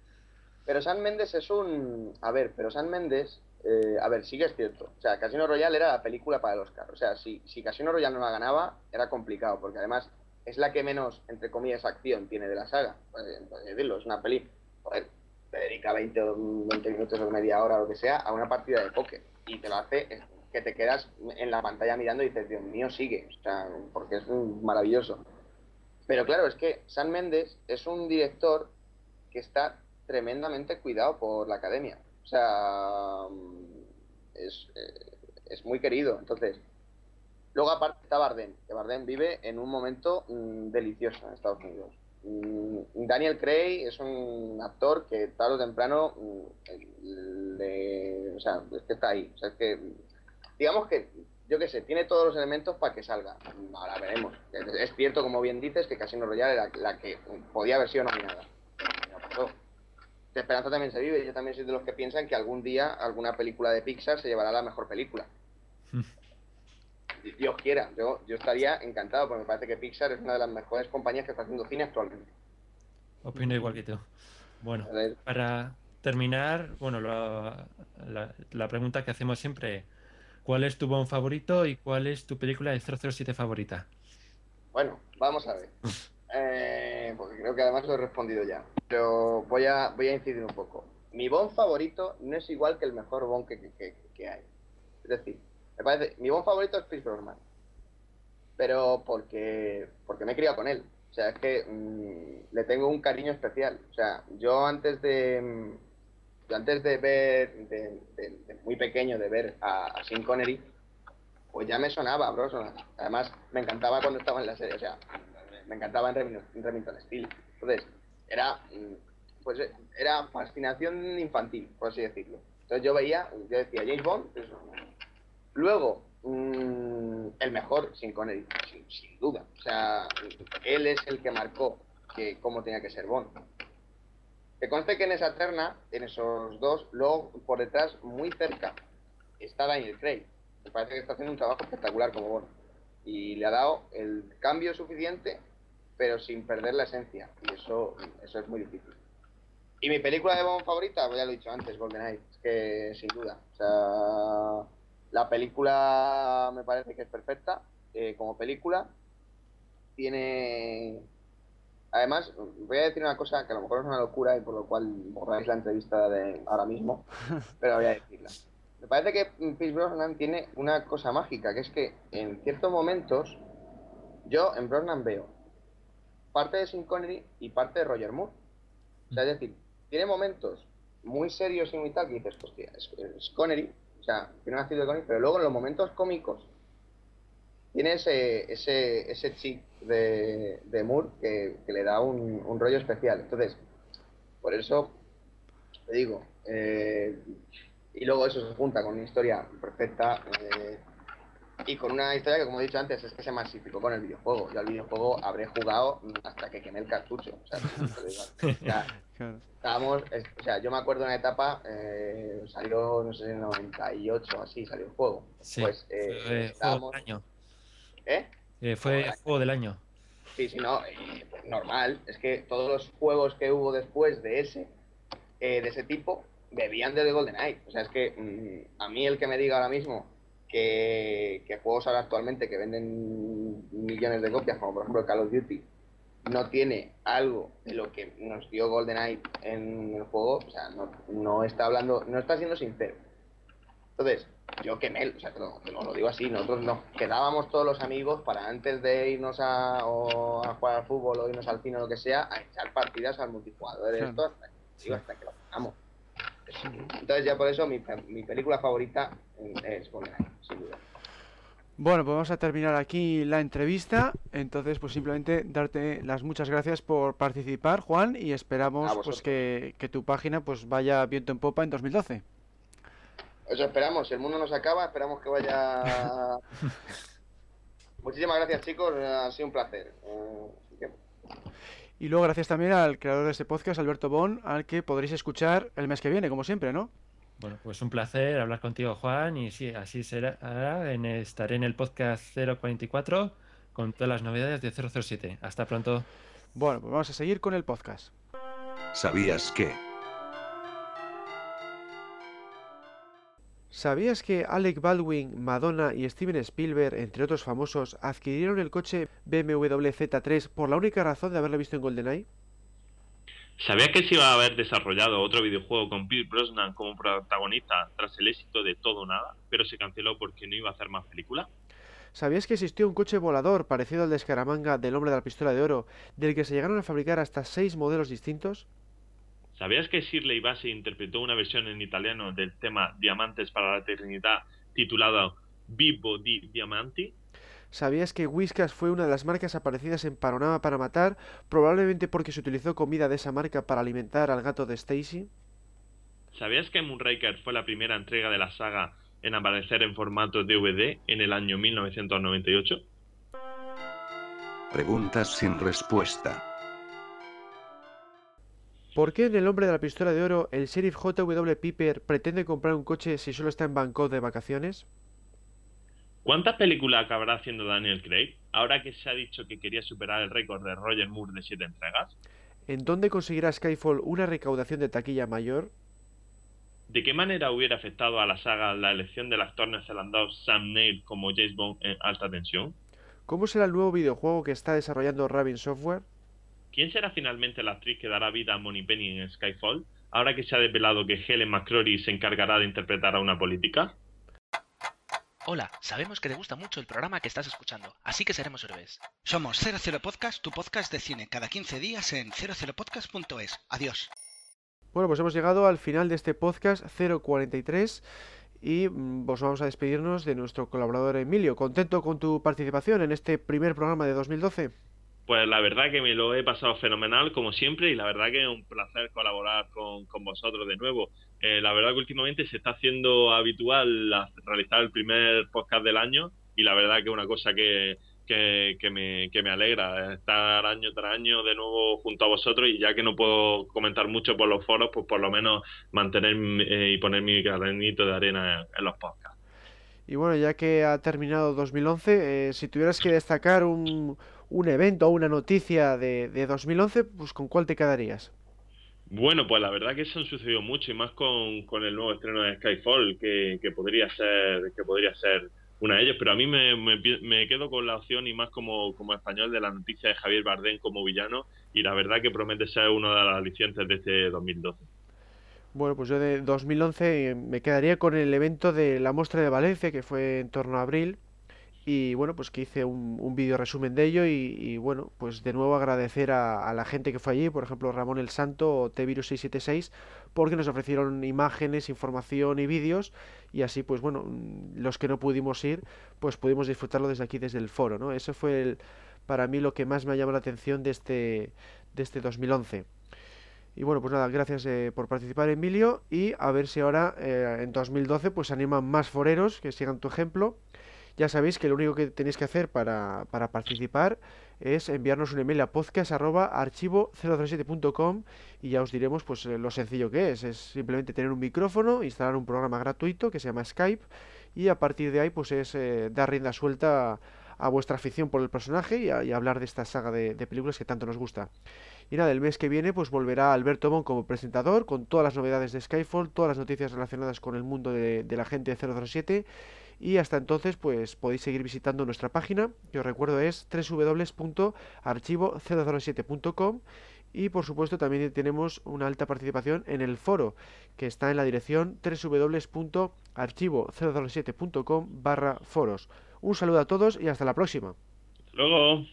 Pero San Méndez es un... A ver, pero San Méndez... eh, a ver, sí que es cierto. O sea, Casino Royale era la película para el Oscar. O sea, si, si Casino Royale no la ganaba, era complicado, porque además es la que menos, entre comillas, acción tiene de la saga. Pues, decirlo, es una peli... Joder, te dedica 20, o 20 minutos o media hora o lo que sea a una partida de póker. Y te lo hace que te quedas en la pantalla mirando y dices, Dios mío, sigue. O sea, porque es maravilloso. Pero claro, es que San Méndez es un director que está tremendamente cuidado por la academia. O sea, mm, es, eh, es muy querido. Entonces, luego aparte está Bardem, que Bardem vive en un momento mm, delicioso en Estados Unidos. Mm, Daniel Craig es un actor que tarde o temprano le- o sea, es que está ahí. O sea, es que, digamos que, yo qué sé, tiene todos los elementos para que salga. Ahora veremos. Es, es cierto, como bien dices, que Casino Royale era la que podía haber sido nominada. De esperanza también se vive. Yo también soy de los que piensan que algún día alguna película de Pixar se llevará la mejor película. Dios quiera, yo, yo estaría encantado, porque me parece que Pixar es una de las mejores compañías que está haciendo cine actualmente. Opino igual que tú. Bueno, A para terminar, bueno, la, la- la pregunta que hacemos siempre, ¿cuál es tu Bond favorito y cuál es tu película de 007 favorita? Bueno, vamos a ver. Eh, porque creo que además lo he respondido ya. Pero voy a, voy a incidir un poco. Mi Bond favorito no es igual que el mejor Bond que, que- que- hay. Es decir, me parece, mi Bond favorito es Chris Brosnan. Pero porque, porque me he criado con él. O sea, es que mm, le tengo un cariño especial. O sea, yo antes de, mm, yo antes de ver, muy pequeño, de ver a, a Sean Connery, pues ya me sonaba Brosnan. Además, me encantaba cuando estaba en la serie, o sea, me encantaba en Remington, en Remington Steel. Entonces, era, mm, pues, eh, era fascinación infantil, por así decirlo. Entonces yo veía, yo decía, James Bond, Luego, mm, el mejor, sin Connery, sin duda. O sea, él es el que marcó que cómo tenía que ser Bond. Que conste que en esa terna, en esos dos, luego por detrás, muy cerca, está Daniel Craig. Me parece que está haciendo un trabajo espectacular como Bond. Y le ha dado el cambio suficiente, pero sin perder la esencia. Y eso, eso es muy difícil. Y mi película de Bond favorita, pues ya lo he dicho antes, GoldenEye. Es que sin duda. O sea, la película me parece que es perfecta eh, como película. Tiene. Además, voy a decir una cosa que a lo mejor es una locura y por lo cual borráis la entrevista de ahora mismo, pero voy a decirla. Me parece que Pierce Brosnan tiene una cosa mágica, que es que en ciertos momentos yo en Brosnan veo parte de Sean Connery y parte de Roger Moore. O sea, es decir, tiene momentos muy serios y muy tal que dices, hostia, es, Connery, o sea, tiene un acento de Connery, pero luego en los momentos cómicos tiene ese, ese, ese chip de, de Moore que, que le da un, un rollo especial. Entonces, por eso te digo, eh, y luego eso se junta con una historia perfecta eh, y con una historia que, como he dicho antes, es que se masificó con el videojuego. Yo al videojuego habré jugado hasta que quemé el cartucho. O sea. O estábamos, es- o sea, yo me acuerdo de una etapa, eh, salió, no sé, en 98 así, salió el juego. Sí, Pues, eh, fue juego estábamos- del año. ¿Eh? Eh, fue Joder. juego del año. Sí, sí, no, eh, pues normal. Es que todos los juegos que hubo después de ese, eh, de ese tipo, bebían de GoldenEye. O sea, es que mm, a mí el que me diga ahora mismo que, que juegos ahora actualmente que venden millones de copias, como por ejemplo Call of Duty, no tiene algo de lo que nos dio GoldenEye en el juego, o sea, no, no está hablando, no está siendo sincero. Entonces, yo que Mel, o sea, te lo, te lo digo así, nosotros nos quedábamos todos los amigos para antes de irnos a, o a jugar al fútbol o irnos al cine o lo que sea, a echar partidas al multijugador de esto hasta, digo, hasta que lo hagamos. Entonces ya por eso mi, mi película favorita es GoldenEye, sin duda. Bueno, pues vamos a terminar aquí la entrevista. Entonces, pues simplemente darte las muchas gracias por participar, Juan, y esperamos pues que, que tu página pues vaya viento en popa en 2012. Eso esperamos, si el mundo nos acaba, esperamos que vaya... Muchísimas gracias chicos, ha sido un placer. Eh, Y luego gracias también al creador de este podcast, Alberto Bon, al que podréis escuchar el mes que viene, como siempre, ¿no? Bueno, pues un placer hablar contigo, Juan, y sí, así será. En, estaré en el podcast 044 con todas las novedades de 007. Hasta pronto. Bueno, pues vamos a seguir con el podcast. ¿Sabías que? ¿Sabías que Alec Baldwin, Madonna y Steven Spielberg, entre otros famosos, adquirieron el coche BMW Z3 por la única razón de haberlo visto en GoldenEye? ¿Sabías que se iba a haber desarrollado otro videojuego con Pierce Brosnan como protagonista tras el éxito de Todo o Nada, pero se canceló porque no iba a hacer más película? ¿Sabías que existió un coche volador parecido al de Scaramanga del hombre de la pistola de oro, del que se llegaron a fabricar hasta seis modelos distintos? ¿Sabías que Shirley Bassey interpretó una versión en italiano del tema Diamantes para la Eternidad titulado Vivo di Diamanti? ¿Sabías que Whiskas fue una de las marcas aparecidas en Panorama para Matar, probablemente porque se utilizó comida de esa marca para alimentar al gato de Stacy? ¿Sabías que Moonraker fue la primera entrega de la saga en aparecer en formato DVD en el año 1998? Preguntas sin respuesta. ¿Por qué en El hombre de la pistola de oro el sheriff J.W. Piper pretende comprar un coche si solo está en Bangkok de vacaciones? ¿Cuántas películas acabará haciendo Daniel Craig ahora que se ha dicho que quería superar el récord de Roger Moore de siete entregas? ¿En dónde conseguirá Skyfall una recaudación de taquilla mayor? ¿De qué manera hubiera afectado a la saga la elección del actor neozelandés Sam Neill como James Bond en alta tensión? ¿Cómo será el nuevo videojuego que está desarrollando Raven Software? ¿Quién será finalmente la actriz que dará vida a Moneypenny en Skyfall, ahora que se ha desvelado que Helen McCrory se encargará de interpretar a una política? Hola, sabemos que te gusta mucho el programa que estás escuchando, así que seremos héroes. Somos 00 Podcast, tu podcast de cine, cada 15 días en 00podcast.es. Adiós. Bueno, pues hemos llegado al final de este podcast 043 y mm, pues vamos a despedirnos de nuestro colaborador Emilio. ¿Contento con tu participación en este primer programa de 2012? Pues la verdad que me lo he pasado fenomenal, como siempre, y la verdad que es un placer colaborar con, con vosotros de nuevo. Eh, la verdad que últimamente se está haciendo habitual la- realizar el primer podcast del año, y la verdad que es una cosa que, que, que me, que me alegra, estar año tras año de nuevo junto a vosotros, y ya que no puedo comentar mucho por los foros, pues por lo menos mantener eh, y poner mi granito de arena en, en los podcasts. Y bueno, ya que ha terminado 2011, eh, si tuvieras que destacar un, un evento o una noticia de, de 2011, pues ¿con cuál te quedarías? Bueno, pues la verdad que se han sucedido mucho y más con, con el nuevo estreno de Skyfall, que, que podría ser que podría ser una de ellas, pero a mí me, me me quedo con la opción y más como, como español de la noticia de Javier Bardem como villano y la verdad que promete ser uno de los alicientes de este 2012. Bueno, pues yo de 2011 eh, me quedaría con el evento de la Mostra de Valencia, que fue en torno a abril, y bueno, pues que hice un, vídeo resumen de ello, y, bueno, pues de nuevo agradecer a, la gente que fue allí, por ejemplo Ramón el Santo o T-Virus676, porque nos ofrecieron imágenes, información y vídeos, y así pues bueno, los que no pudimos ir, pues pudimos disfrutarlo desde aquí, desde el foro, ¿no? Eso fue el, para mí lo que más me ha llamado la atención de este, de este 2011. Y bueno, pues nada, gracias eh, por participar, Emilio. Y a ver si ahora, eh, en 2012, pues animan más foreros que sigan tu ejemplo. Ya sabéis que lo único que tenéis que hacer para, para participar es enviarnos un email a podcast.archivo037.com y ya os diremos pues eh, lo sencillo que es. Es simplemente tener un micrófono, instalar un programa gratuito que se llama Skype y a partir de ahí pues es dar rienda suelta a, a vuestra afición por el personaje y, a- hablar de esta saga de, de películas que tanto nos gusta. Y nada, el mes que viene pues volverá Alberto Bon como presentador con todas las novedades de Skyfall, todas las noticias relacionadas con el mundo de, de la gente de 007 Y hasta entonces, pues podéis seguir visitando nuestra página, que os recuerdo es www.archivo007.com y por supuesto también tenemos una alta participación en el foro, que está en la dirección www.archivo007.com barra foros. Un saludo a todos y hasta la próxima. Luego.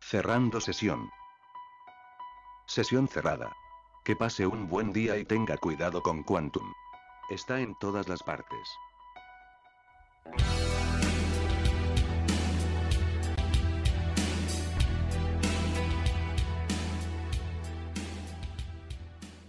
Cerrando sesión. Sesión cerrada. Que pase un buen día y tenga cuidado con Quantum. Está en todas las partes.